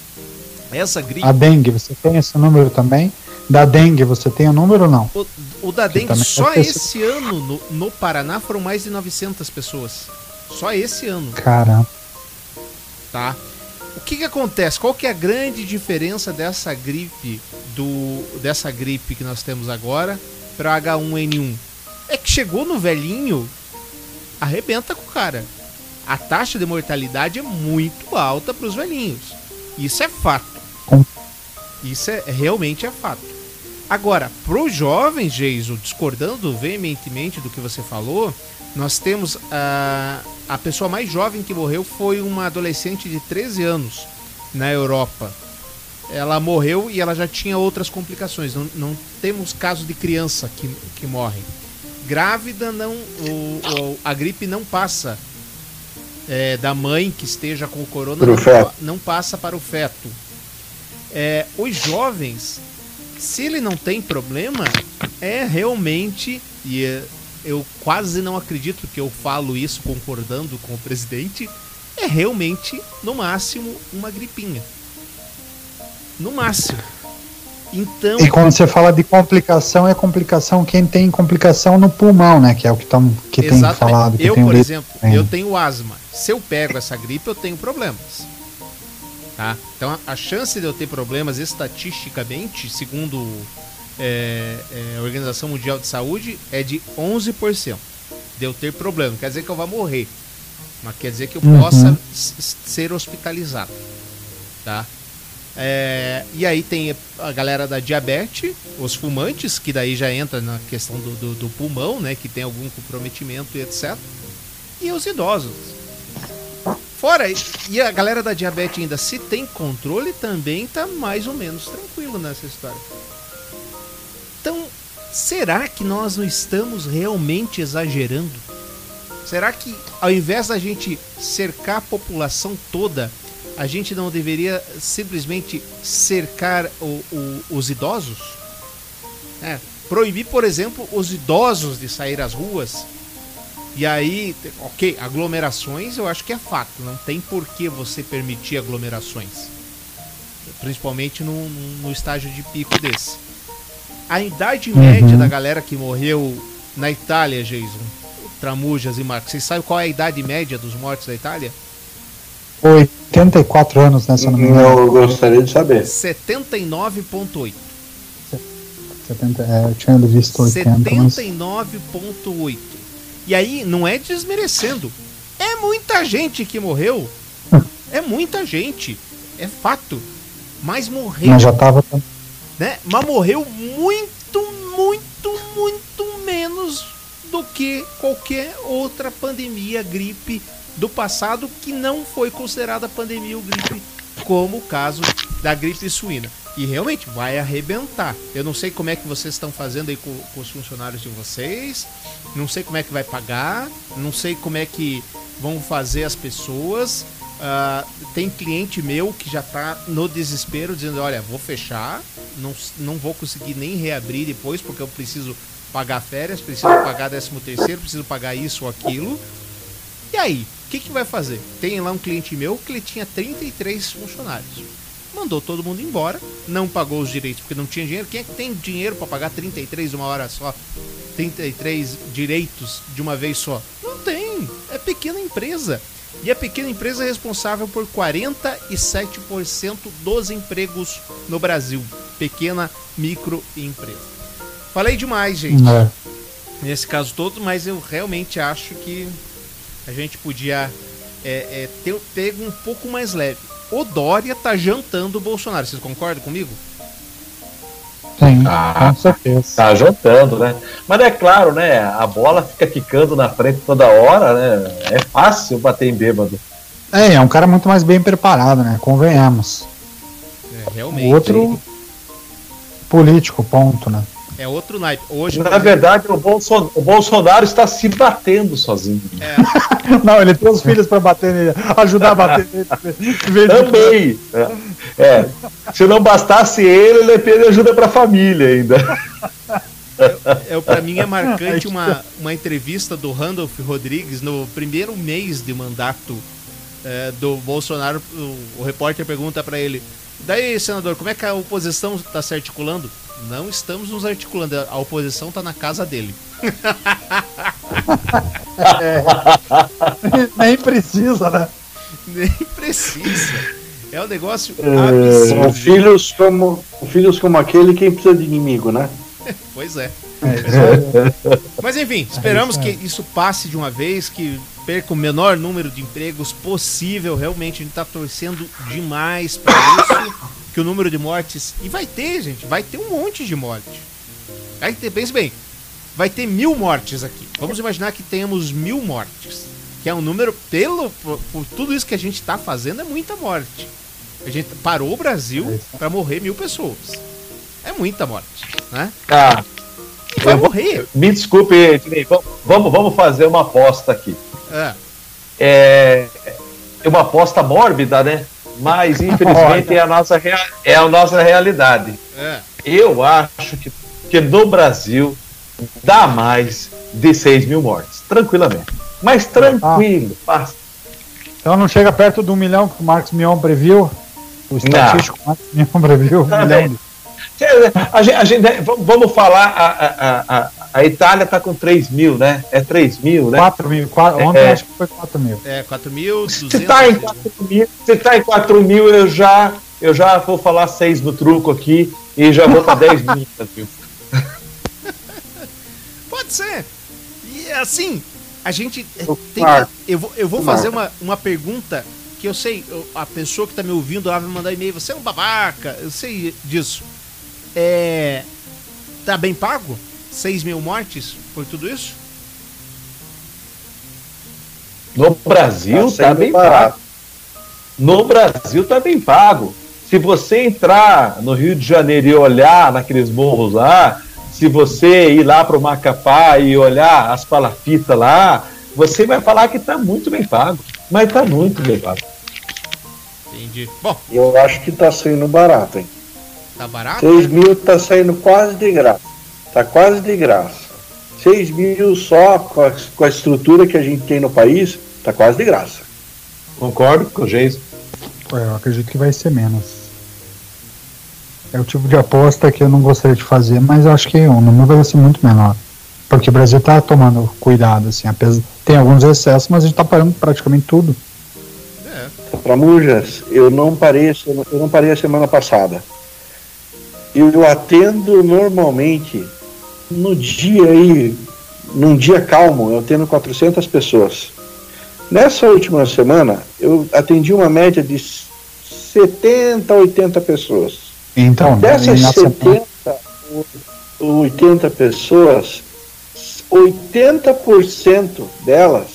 Essa gripe, A dengue, você tem esse número também? Da dengue, você tem o número ou não? o, o da dengue, só sido- esse ano no, no Paraná foram mais de 900 pessoas. Só esse ano, Caramba. tá? O que que acontece? Qual que é a grande diferença dessa gripe do dessa gripe que nós temos agora para H1N1? É que chegou no velhinho, arrebenta com o cara. A taxa de mortalidade é muito alta para os velhinhos. Isso é fato. Isso é realmente é fato. Agora, para os jovens, Geiso, discordando veementemente do que você falou, nós temos a, a pessoa mais jovem que morreu foi uma adolescente de 13 anos na Europa. Ela morreu e ela já tinha outras complicações. Não, não temos casos de criança que, que morrem. Grávida, não, o, o- a gripe não passa é, da mãe que esteja com o corona, não, não passa para o feto. É, os jovens, se ele não tem problema, é realmente, e é, eu quase não acredito que eu falo isso concordando com o presidente, é realmente, no máximo, uma gripinha. No máximo. Então, E quando você fala de complicação, é complicação quem tem complicação no pulmão, né? Que é o que, tão, que tem falado. Que eu, tem por exemplo, eu tenho asma. Se eu pego essa gripe, eu tenho problemas. Tá? Então, a, chance de eu ter problemas estatisticamente, segundo é, é, a Organização Mundial de Saúde, é de 11% de eu ter problema. Não quer dizer que eu vá morrer, mas quer dizer que eu Uhum. possa ser hospitalizado. Tá? É, e aí tem a galera da diabetes, os fumantes, que daí já entra na questão do, do, do pulmão, né? Que tem algum comprometimento e etc. E os idosos. Fora, e a galera da diabetes ainda, se tem controle, também tá mais ou menos tranquilo nessa história. Então, será que nós não estamos realmente exagerando? Será que ao invés da gente cercar a população toda, a gente não deveria simplesmente cercar o- o- os idosos? É, proibir, por exemplo, os idosos de sair às ruas. E aí, ok, aglomerações eu acho que é fato. Não tem por que você permitir aglomerações. Principalmente no, no- estágio de pico desse. A idade média da galera que morreu na Itália, Jason, Tramujas e Marcos, vocês sabem qual é a idade média dos mortos da Itália? 84 anos, né? Se eu não me engano. Eu gostaria de saber. 79,8. 70, é, eu tinha visto 80, mas... 79,8. E aí, não é desmerecendo. É muita gente que morreu. É muita gente. É fato. Mas morreu, Mas já tava. né? Mas morreu muito, muito, muito menos do que qualquer outra pandemia, gripe do passado que não foi considerada pandemia ou gripe, como o caso da gripe suína. E realmente vai arrebentar. Eu não sei como é que vocês estão fazendo aí com, com os funcionários de vocês, não sei como é que vai pagar, não sei como é que vão fazer as pessoas. Ah, tem cliente meu que já tá no desespero, dizendo: Olha, vou fechar, não, não vou conseguir nem reabrir depois, porque eu preciso pagar férias, preciso pagar 13 terceiro, preciso pagar isso ou aquilo. E aí, o que, que vai fazer? Tem lá um cliente meu que ele tinha 33 funcionários. Mandou todo mundo embora, não pagou os direitos porque não tinha dinheiro. Quem é que tem dinheiro para pagar 33 de uma hora só? 33 direitos de uma vez só? Não tem. É pequena empresa. E a pequena empresa é responsável por 47% dos empregos no Brasil. Pequena microempresa. Falei demais, gente nesse caso todo, mas eu realmente acho que a gente podia é, é, ter pego um pouco mais leve. O Dória tá jantando o Bolsonaro, vocês concordam comigo? Sim, Ah. com certeza. Tá jantando, né? Mas é claro, né? A bola fica quicando na frente toda hora, né? É fácil bater em bêbado. É, é um cara muito mais bem preparado, né? Convenhamos. É, O realmente. outro político, ponto, né? É outro naipe. Hoje, Na verdade, o Bolsonaro, o Bolsonaro está se batendo sozinho. é, Não, ele tem os filhos pra bater nele, ajudar a bater nele. Também. É. Se não bastasse ele, ele pede ajuda para a família ainda. é, para mim é marcante uma, uma entrevista do Randolph Rodrigues no primeiro mês de mandato é, do Bolsonaro. O, o repórter pergunta para ele: Daí, senador, como é que a oposição está se articulando? Não estamos nos articulando, a oposição está na casa dele. Nem precisa, né? Nem precisa. É um negócio São absurdo. filhos como, filhos como aquele, quem precisa de inimigo, né? Pois é. É. Mas enfim, esperamos isso que isso passe de uma vez, que perca o menor número de empregos possível. Realmente a gente está torcendo demais para isso. que o número de mortes. E vai ter, gente, vai ter um monte de morte. Vai ter, pense bem, vai ter mil mortes aqui. Vamos imaginar que tenhamos mil mortes. Que é um número, pelo, por, por tudo isso que a gente tá fazendo, é muita morte. A gente parou o Brasil para morrer mil pessoas. É muita morte, né? Ah, E vai morrer. me desculpe, vamos, vamos fazer uma aposta aqui. É. É, uma aposta mórbida, né? Mas infelizmente é a nossa, rea- é a nossa realidade. É. Eu acho que, que no Brasil dá mais de 6 mil mortes, tranquilamente. Mas tranquilo, passa. Então não chega perto do milhão que o Marcos Mion previu. O estatístico Marcos Mion previu. Um Tá milhão de... A gente, a gente- vamos- vamos falar, a, a, a, Itália está com 3 mil, né? É 3 mil, né? 4 mil. Qua- Ontem É. acho que foi 4 mil. É, 4.200. Se tá em 4 mil, se tá em 4 mil eu já, eu já vou falar 6 no truco aqui e já vou para 10 mil. viu? Pode ser. E assim, a gente eh, tem que, eu vou, eu vou fazer uma, uma pergunta que eu sei, a pessoa que tá me ouvindo lá vai mandar e-mail, você é um babaca, eu sei disso. É. Tá bem pago? 6 mil mortes por tudo isso? No Brasil Tá tá, sendo bem barato. pago. No Brasil tá bem pago. Se você entrar no Rio de Janeiro e olhar naqueles morros lá, se você ir lá pro Macapá e olhar as palafitas lá, você vai falar que tá muito bem pago. Mas tá muito bem pago. Entendi. Bom, Eu acho que tá saindo barato, hein? tá barato? 6 mil tá saindo quase de graça. Tá quase de graça. 6 mil só com a, com a estrutura que a gente tem no país, tá quase de graça. Concordo com o Geis. Pô, Eu acredito que vai ser menos. É o tipo de aposta que eu não gostaria de fazer, mas acho que o número vai ser muito menor. Porque o Brasil tá tomando cuidado, assim, apesar tem alguns excessos, mas a gente tá parando praticamente tudo. É. Pra Mujas, eu não parei, eu não parei a semana passada. Eu atendo normalmente no dia aí, num dia calmo, eu atendo 400 pessoas. Nessa última semana, eu atendi uma média de 70, 80 pessoas. Então, Dessas na semana- 70 ou 80 pessoas, 80% delas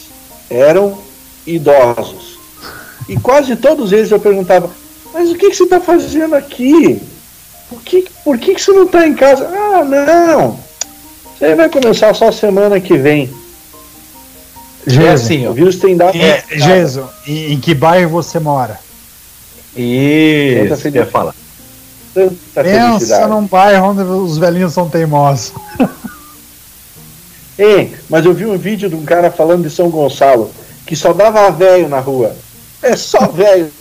eram idosos. E quase todos eles eu perguntava: Mas o que, que você está fazendo aqui? Por que, por que, que você não está em casa? Ah, não! Você vai começar só semana que vem. É assim, ó. O vírus tem dado. é, Geso, em, em que bairro você mora? Isso, eu ia falar. tanta Pensa felicidade. num bairro onde os velhinhos são teimosos. Ei, mas eu vi um vídeo de um cara falando de São Gonçalo, que só dava velho na rua. É só velho.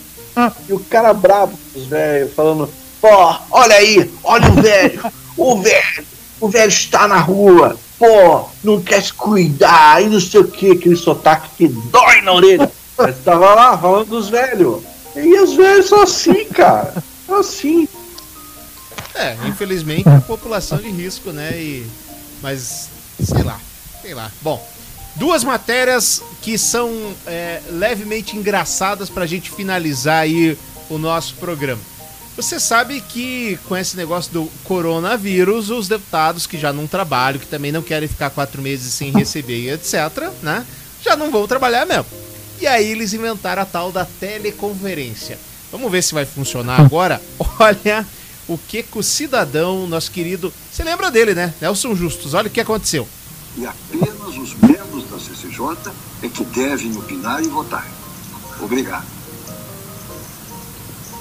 E o cara bravo com os velhos, falando, pô, olha aí, olha o velho, o velho, o velho está na rua, pô, não quer se cuidar, e não sei o que, aquele sotaque que dói na orelha. Mas tava lá falando dos velhos. E os velhos são assim, cara. Assim. É, infelizmente é população de risco, né? E, mas, sei lá, sei lá. Bom, duas matérias que são é, levemente engraçadas pra gente finalizar aí o nosso programa. Você sabe que com esse negócio do coronavírus, os deputados que já não trabalham, que também não querem ficar quatro meses sem receber etc., né? Já não vão trabalhar mesmo. E aí eles inventaram a tal da teleconferência. Vamos ver se vai funcionar agora. Olha o que que o cidadão, nosso querido. Você lembra dele, né? Nelson Justus. Olha o que aconteceu. E apenas os membros da CCJ é que devem opinar e votar. Obrigado.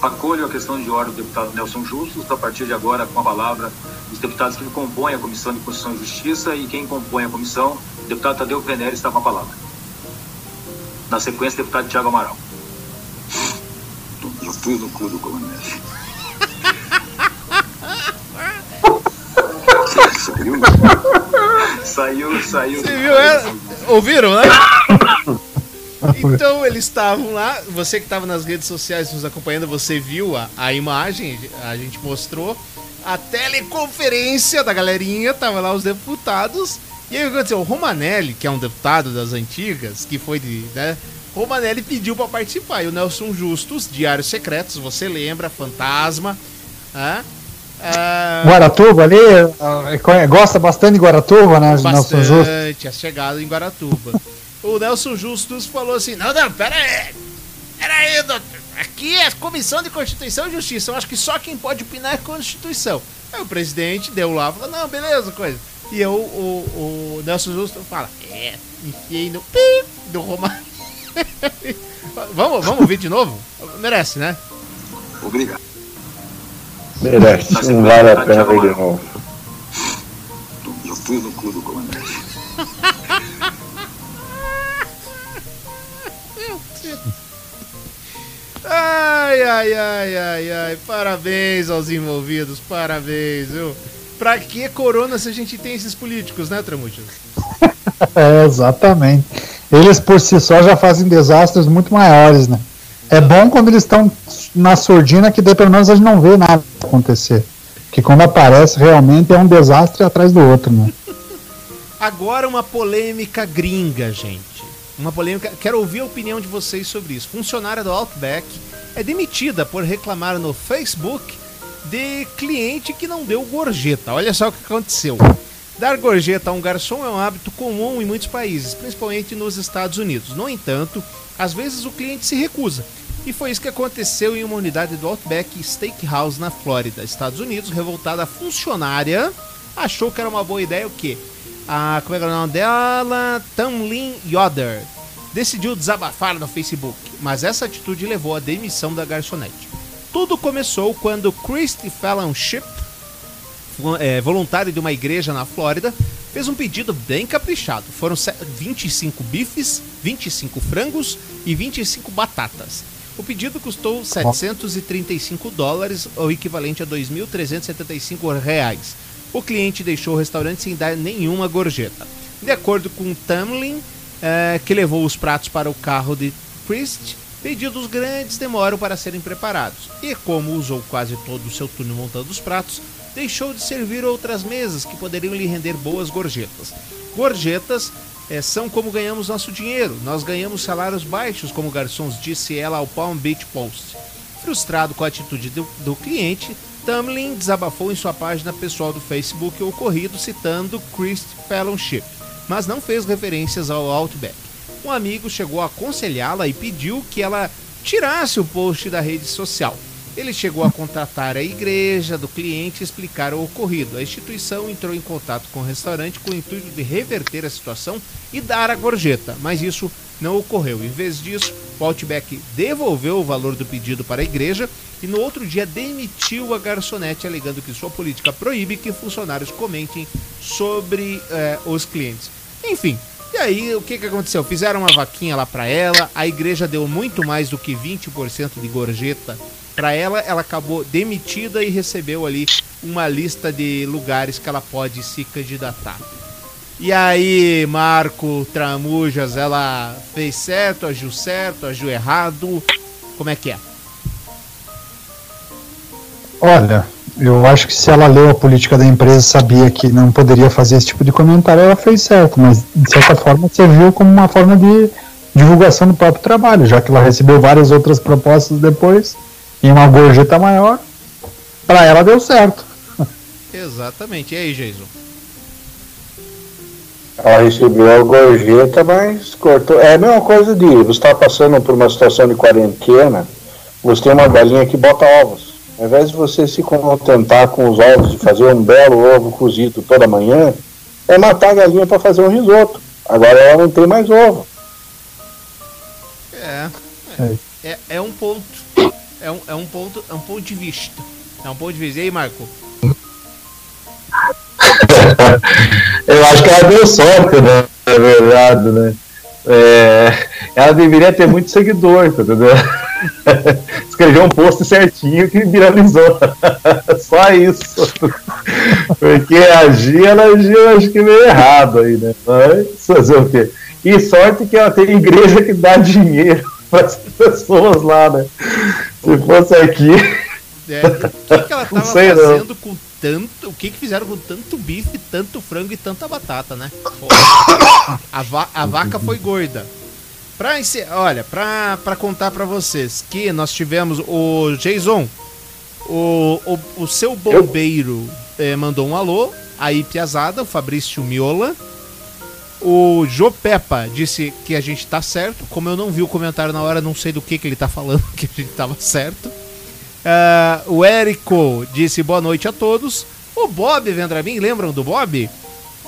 Acolho a questão de ordem do deputado Nelson Justus, a partir de agora com a palavra os deputados que compõem a Comissão de Constituição e Justiça e quem compõe a comissão, o deputado Tadeu Venere está com a palavra. Na sequência, o deputado Tiago Amaral. Já fui no cu do coronel. Você viu? Saiu, saiu. Você viu? É? Ouviram, né? Então eles estavam lá, você que estava nas redes sociais nos acompanhando, você viu a, a imagem, a gente mostrou a teleconferência da galerinha, tava lá os deputados. E aí o que aconteceu? O Romanelli, que é um deputado das antigas, que foi de, né, Romanelli pediu para participar. E o Nelson Justus, Diários Secretos, você lembra, Fantasma. Ah, ah, Guaratuba ali, ah, gosta bastante de Guaratuba, né? Bastante, Nelson Justus. a chegada em Guaratuba. o Nelson Justus falou assim: não, não, pera aí. Pera aí, doutor. Aqui é Comissão de Constituição e Justiça. Eu acho que só quem pode opinar é a Constituição. Aí o presidente deu lá, falou, não, beleza, coisa. E eu, o, o Nelson Justo fala, é, enfiei no pi do Romário. vamos, vamos ouvir de novo? Merece, né? Obrigado. Merece, tá não vale a pena ver de novo. Eu fui no cu do comandante. Ai, ai, ai, ai, ai. Parabéns aos envolvidos, parabéns, viu? Pra que corona se a gente tem esses políticos, né, Tramuchas? é, exatamente. Eles por si só já fazem desastres muito maiores, né? É bom quando eles estão na surdina que daí pelo menos a gente não vê nada acontecer. Que quando aparece realmente é um desastre atrás do outro, né? Agora uma polêmica gringa, gente uma polêmica. Quero ouvir a opinião de vocês sobre isso. Funcionária do Outback é demitida por reclamar no Facebook de cliente que não deu gorjeta. Olha só o que aconteceu. Dar gorjeta a um garçom é um hábito comum em muitos países, principalmente nos Estados Unidos. No entanto, às vezes o cliente se recusa. E foi isso que aconteceu em uma unidade do Outback Steakhouse na Flórida, Estados Unidos. Revoltada funcionária achou que era uma boa ideia o quê? A como é é o nome dela? Tamlin Yoder decidiu desabafar no Facebook, mas essa atitude levou à demissão da garçonete. Tudo começou quando Christy Fellowship, é, voluntário de uma igreja na Flórida, fez um pedido bem caprichado. Foram 25 bifes, 25 frangos e 25 batatas. O pedido custou 735 dólares, ou equivalente a 2.375 reais o cliente deixou o restaurante sem dar nenhuma gorjeta. De acordo com Tamlin, é, que levou os pratos para o carro de Christ, pedidos grandes demoram para serem preparados. E como usou quase todo o seu turno montando os pratos, deixou de servir outras mesas que poderiam lhe render boas gorjetas. Gorjetas é, são como ganhamos nosso dinheiro. Nós ganhamos salários baixos como garçons, disse ela ao Palm Beach Post. Frustrado com a atitude do, do cliente, Tamlin desabafou em sua página pessoal do Facebook o ocorrido citando Chris Fellowship, mas não fez referências ao Outback. Um amigo chegou a aconselhá-la e pediu que ela tirasse o post da rede social. Ele chegou a contratar a igreja do cliente e explicar o ocorrido. A instituição entrou em contato com o restaurante com o intuito de reverter a situação e dar a gorjeta, mas isso não ocorreu. Em vez disso, o Outback devolveu o valor do pedido para a igreja e no outro dia demitiu a garçonete, alegando que sua política proíbe que funcionários comentem sobre eh, os clientes. Enfim, e aí o que, que aconteceu? Fizeram uma vaquinha lá para ela, a igreja deu muito mais do que 20% de gorjeta para ela, ela acabou demitida e recebeu ali uma lista de lugares que ela pode se candidatar. E aí, Marco Tramujas, ela fez certo, agiu certo, agiu errado? Como é que é? Olha, eu acho que se ela leu a política da empresa, sabia que não poderia fazer esse tipo de comentário, ela fez certo, mas de certa forma serviu como uma forma de divulgação do próprio trabalho, já que ela recebeu várias outras propostas depois, em uma gorjeta maior, para ela deu certo. Exatamente. E aí, Jason? Ela recebeu a gorjeta, mas cortou. É a mesma coisa de você está passando por uma situação de quarentena, você tem uma galinha que bota ovos. Ao invés de você se contentar com os ovos e fazer um belo ovo cozido toda manhã, é matar a galinha para fazer um risoto. Agora ela não tem mais ovo. É. É, é um ponto. É um, é um ponto. É um ponto de vista. É um ponto de vista. E aí, Marco? eu acho que ela deu sorte, né? Na verdade, né? É, ela deveria ter muito seguidor, tá entendeu? Escreveu um post certinho que viralizou. Só isso. Porque agir, ela agiu, acho que meio errado aí, né? Mas fazer o quê? E sorte que ela tem igreja que dá dinheiro para as pessoas lá, né? Se fosse aqui. É, o que, que ela estava fazendo não. com tanto. O que, que fizeram com tanto bife, tanto frango e tanta batata, né? a, va a vaca foi gorda. Pra. Olha, pra, pra contar pra vocês que nós tivemos o Jason, o, o, o seu bombeiro eh, mandou um alô, aí Piazada, o Fabrício Miola. O Jô Peppa disse que a gente tá certo. Como eu não vi o comentário na hora, não sei do que, que ele tá falando, que a gente tava certo. Ah, o Érico disse boa noite a todos. O Bob Vendramin, lembram do Bob?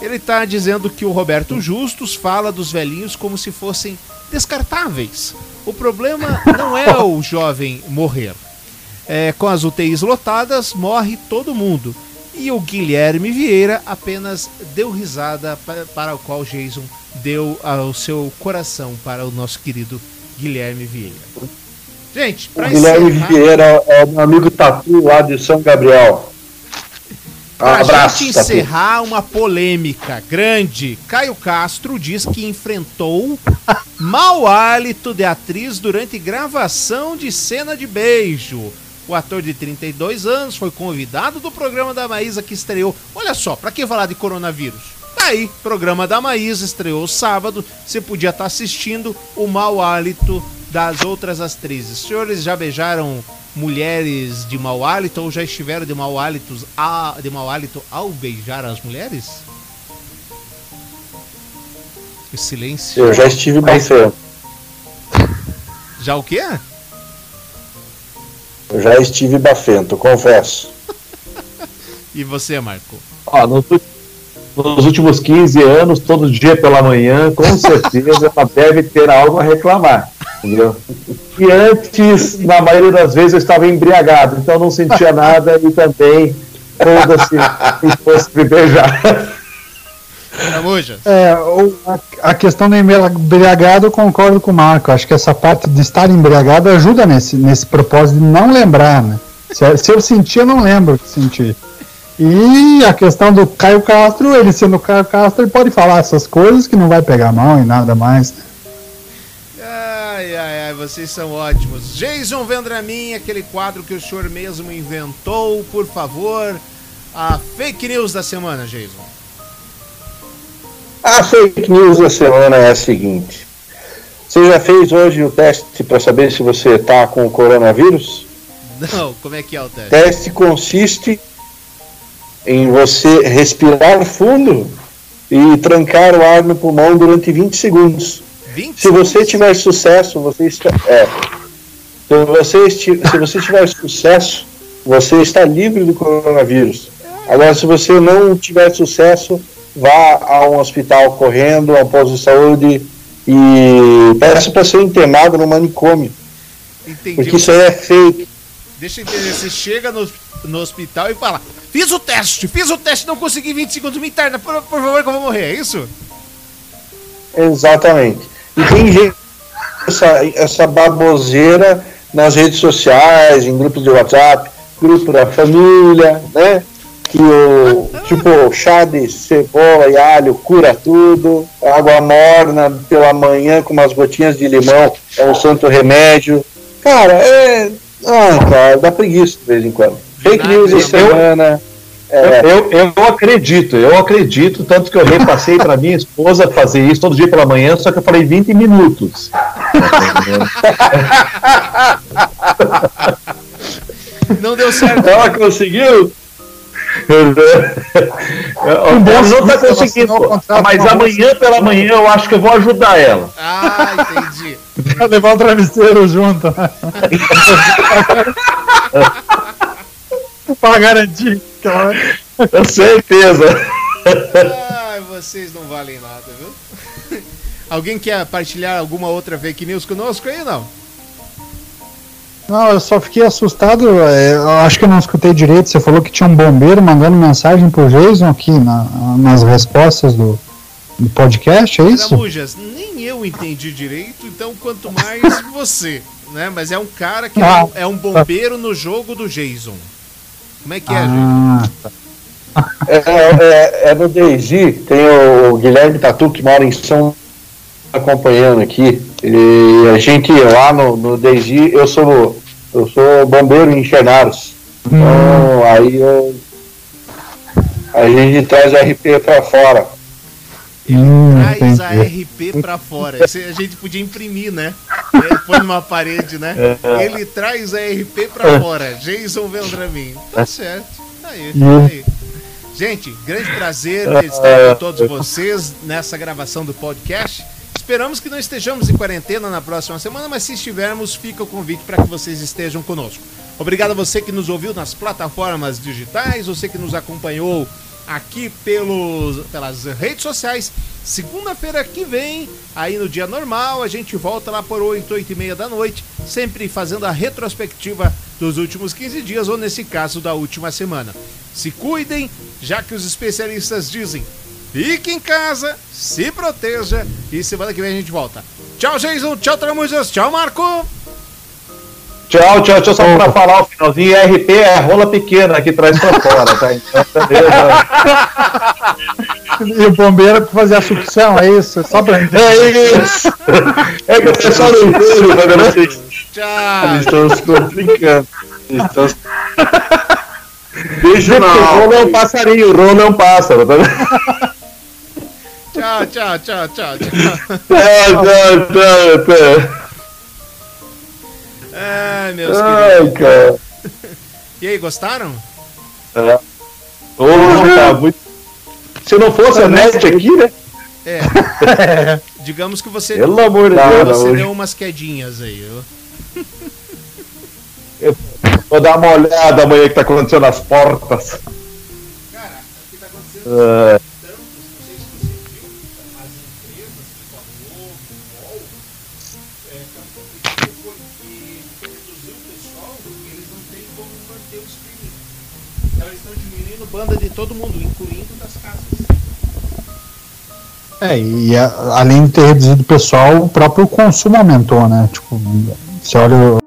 Ele tá dizendo que o Roberto Justus fala dos velhinhos como se fossem descartáveis. O problema não é o jovem morrer. É, com as UTIs lotadas, morre todo mundo. E o Guilherme Vieira apenas deu risada pa- para o qual Jason deu o seu coração para o nosso querido Guilherme Vieira. Gente, O para Guilherme encerrar, Vieira é o meu amigo Tatu lá de São Gabriel. Um pra abraço, gente Tatu. encerrar uma polêmica grande, Caio Castro diz que enfrentou mau hálito de atriz durante gravação de cena de beijo. O ator de 32 anos foi convidado do programa da Maísa que estreou. Olha só, pra que falar de coronavírus? Tá aí, programa da Maísa estreou sábado. Você podia estar assistindo o mau hálito das outras atrizes. Senhores já beijaram mulheres de mau hálito ou já estiveram de mau hálito, a, de mau hálito ao beijar as mulheres? Que silêncio. Eu já estive bafento. Já o quê? Já estive bafento, confesso. E você, Marco? Ó, nos, nos últimos 15 anos, todo dia pela manhã, com certeza ela deve ter algo a reclamar. Entendeu? E antes, na maioria das vezes, eu estava embriagado, então não sentia nada e também foda-se se fosse me beijar. Tramujas? É, o- a, questão do embriagado eu concordo com o Marco. Acho que essa parte de estar embriagado ajuda nesse, nesse propósito de não lembrar, né? Se, se eu sentir, eu não lembro que senti. E a questão do Caio Castro, ele sendo Caio Castro, ele pode falar essas coisas que não vai pegar mal e nada mais. Ai, ai, ai, vocês são ótimos. Jason Vendramin, aquele quadro que o senhor mesmo inventou, por favor. A fake news da semana, Jason. A fake news da semana é a seguinte. Você já fez hoje o teste para saber se você está com o coronavírus? Não, como é que é o O teste? teste consiste em você respirar fundo e trancar o ar no pulmão durante 20 segundos. 20 Se você tiver sucesso, você está. É, se, você se você tiver sucesso, você está livre do coronavírus. Agora, se você não tiver sucesso, vá a um hospital correndo, a um posto de saúde e peça para ser internado no manicômio. Entendi. Porque isso aí é fake. Deixa eu entender. Você chega no, no hospital e fala: Fiz o teste, fiz o teste, não consegui 20 segundos, me interna, por, por favor, que eu vou morrer, é isso? Exatamente. E tem gente essa, essa baboseira nas redes sociais, em grupos de WhatsApp, grupo da família, né? Que o tipo chá de cebola e alho cura tudo, água morna pela manhã com umas gotinhas de limão é um santo remédio. Cara, é. Ah, cara, dá preguiça de vez em quando. Fake news eu- semana. É, Eu, eu, eu acredito, eu acredito, tanto que eu repassei para minha esposa fazer isso todo dia pela manhã, só que eu falei 20 minutos. Não deu certo. ela conseguiu? Ela não está conseguindo, o mas amanhã pela manhã eu acho que eu vou ajudar ela. Ah, entendi. Pra levar o travesseiro junto. né? pra garantir ela Com certeza. Ai, vocês não valem nada, viu? Alguém quer partilhar alguma outra fake news conosco aí, não? Não, eu só fiquei assustado. é, Eu acho que eu não escutei direito. Você falou que tinha um bombeiro mandando mensagem pro Jason aqui na- nas respostas do, do podcast, é isso? Tramujas, nem eu entendi direito, então quanto mais você, né? Mas é um cara que Ah. é um bombeiro no jogo do Jason. Como é que é, gente? Ah, É, é, é no Daisy, tem o Guilherme Tatu que mora em São acompanhando aqui. E a gente lá no, no Daisy, eu sou eu sou bombeiro em Chenaros. Então aí eu, a gente traz o RP pra fora. Hum, traz a. RP pra fora. Esse a gente podia imprimir, né? Ele põe numa parede, né? Ele traz a RP pra fora. Jason Vendramin. Tá certo. Tá aí, tá aí. Gente, grande prazer estar com todos vocês nessa gravação do podcast. Esperamos que não estejamos em quarentena na próxima semana, mas se estivermos, fica o convite para que vocês estejam conosco. Obrigado a você que nos ouviu nas plataformas digitais, você que nos acompanhou aqui pelos, pelas redes sociais. Segunda-feira que vem, aí no dia normal, a gente volta lá por 8, 8 e meia da noite, sempre fazendo a retrospectiva dos últimos 15 dias, ou nesse caso, da última semana. Se cuidem, já que os especialistas dizem, fique em casa, se proteja, e semana que vem a gente volta. Tchau, Jason, tchau, Tramujas, tchau, Marco! Tchau, tchau, tchau. Só pra falar o finalzinho, RP é rola pequena que traz pra fora, tá? Então. E o bombeiro pra fazer a sucção, é isso? Só pra entender. É isso! É que o pessoal não entende, tá vendo? Tchau! Eles estão se complicando. Eles estão se- Beijo na o rolo é um passarinho, o rolo é um pássaro, tá vendo? Tchau, tchau, tchau, tchau, tchau. Tá, tá, tá. Ai, meus. Ai, cara. E aí, gostaram? É. Ô, tá muito... Se não fosse a net aqui, né? É. Digamos que você, Pelo amor de Deus. você hoje. deu umas quedinhas aí. viu? Vou dar uma olhada amanhã que tá acontecendo nas portas. Cara, o que tá acontecendo Ah, banda de todo mundo, incluindo das casas. É, e a- além de ter reduzido o pessoal, o próprio consumo aumentou, né? Tipo, você olha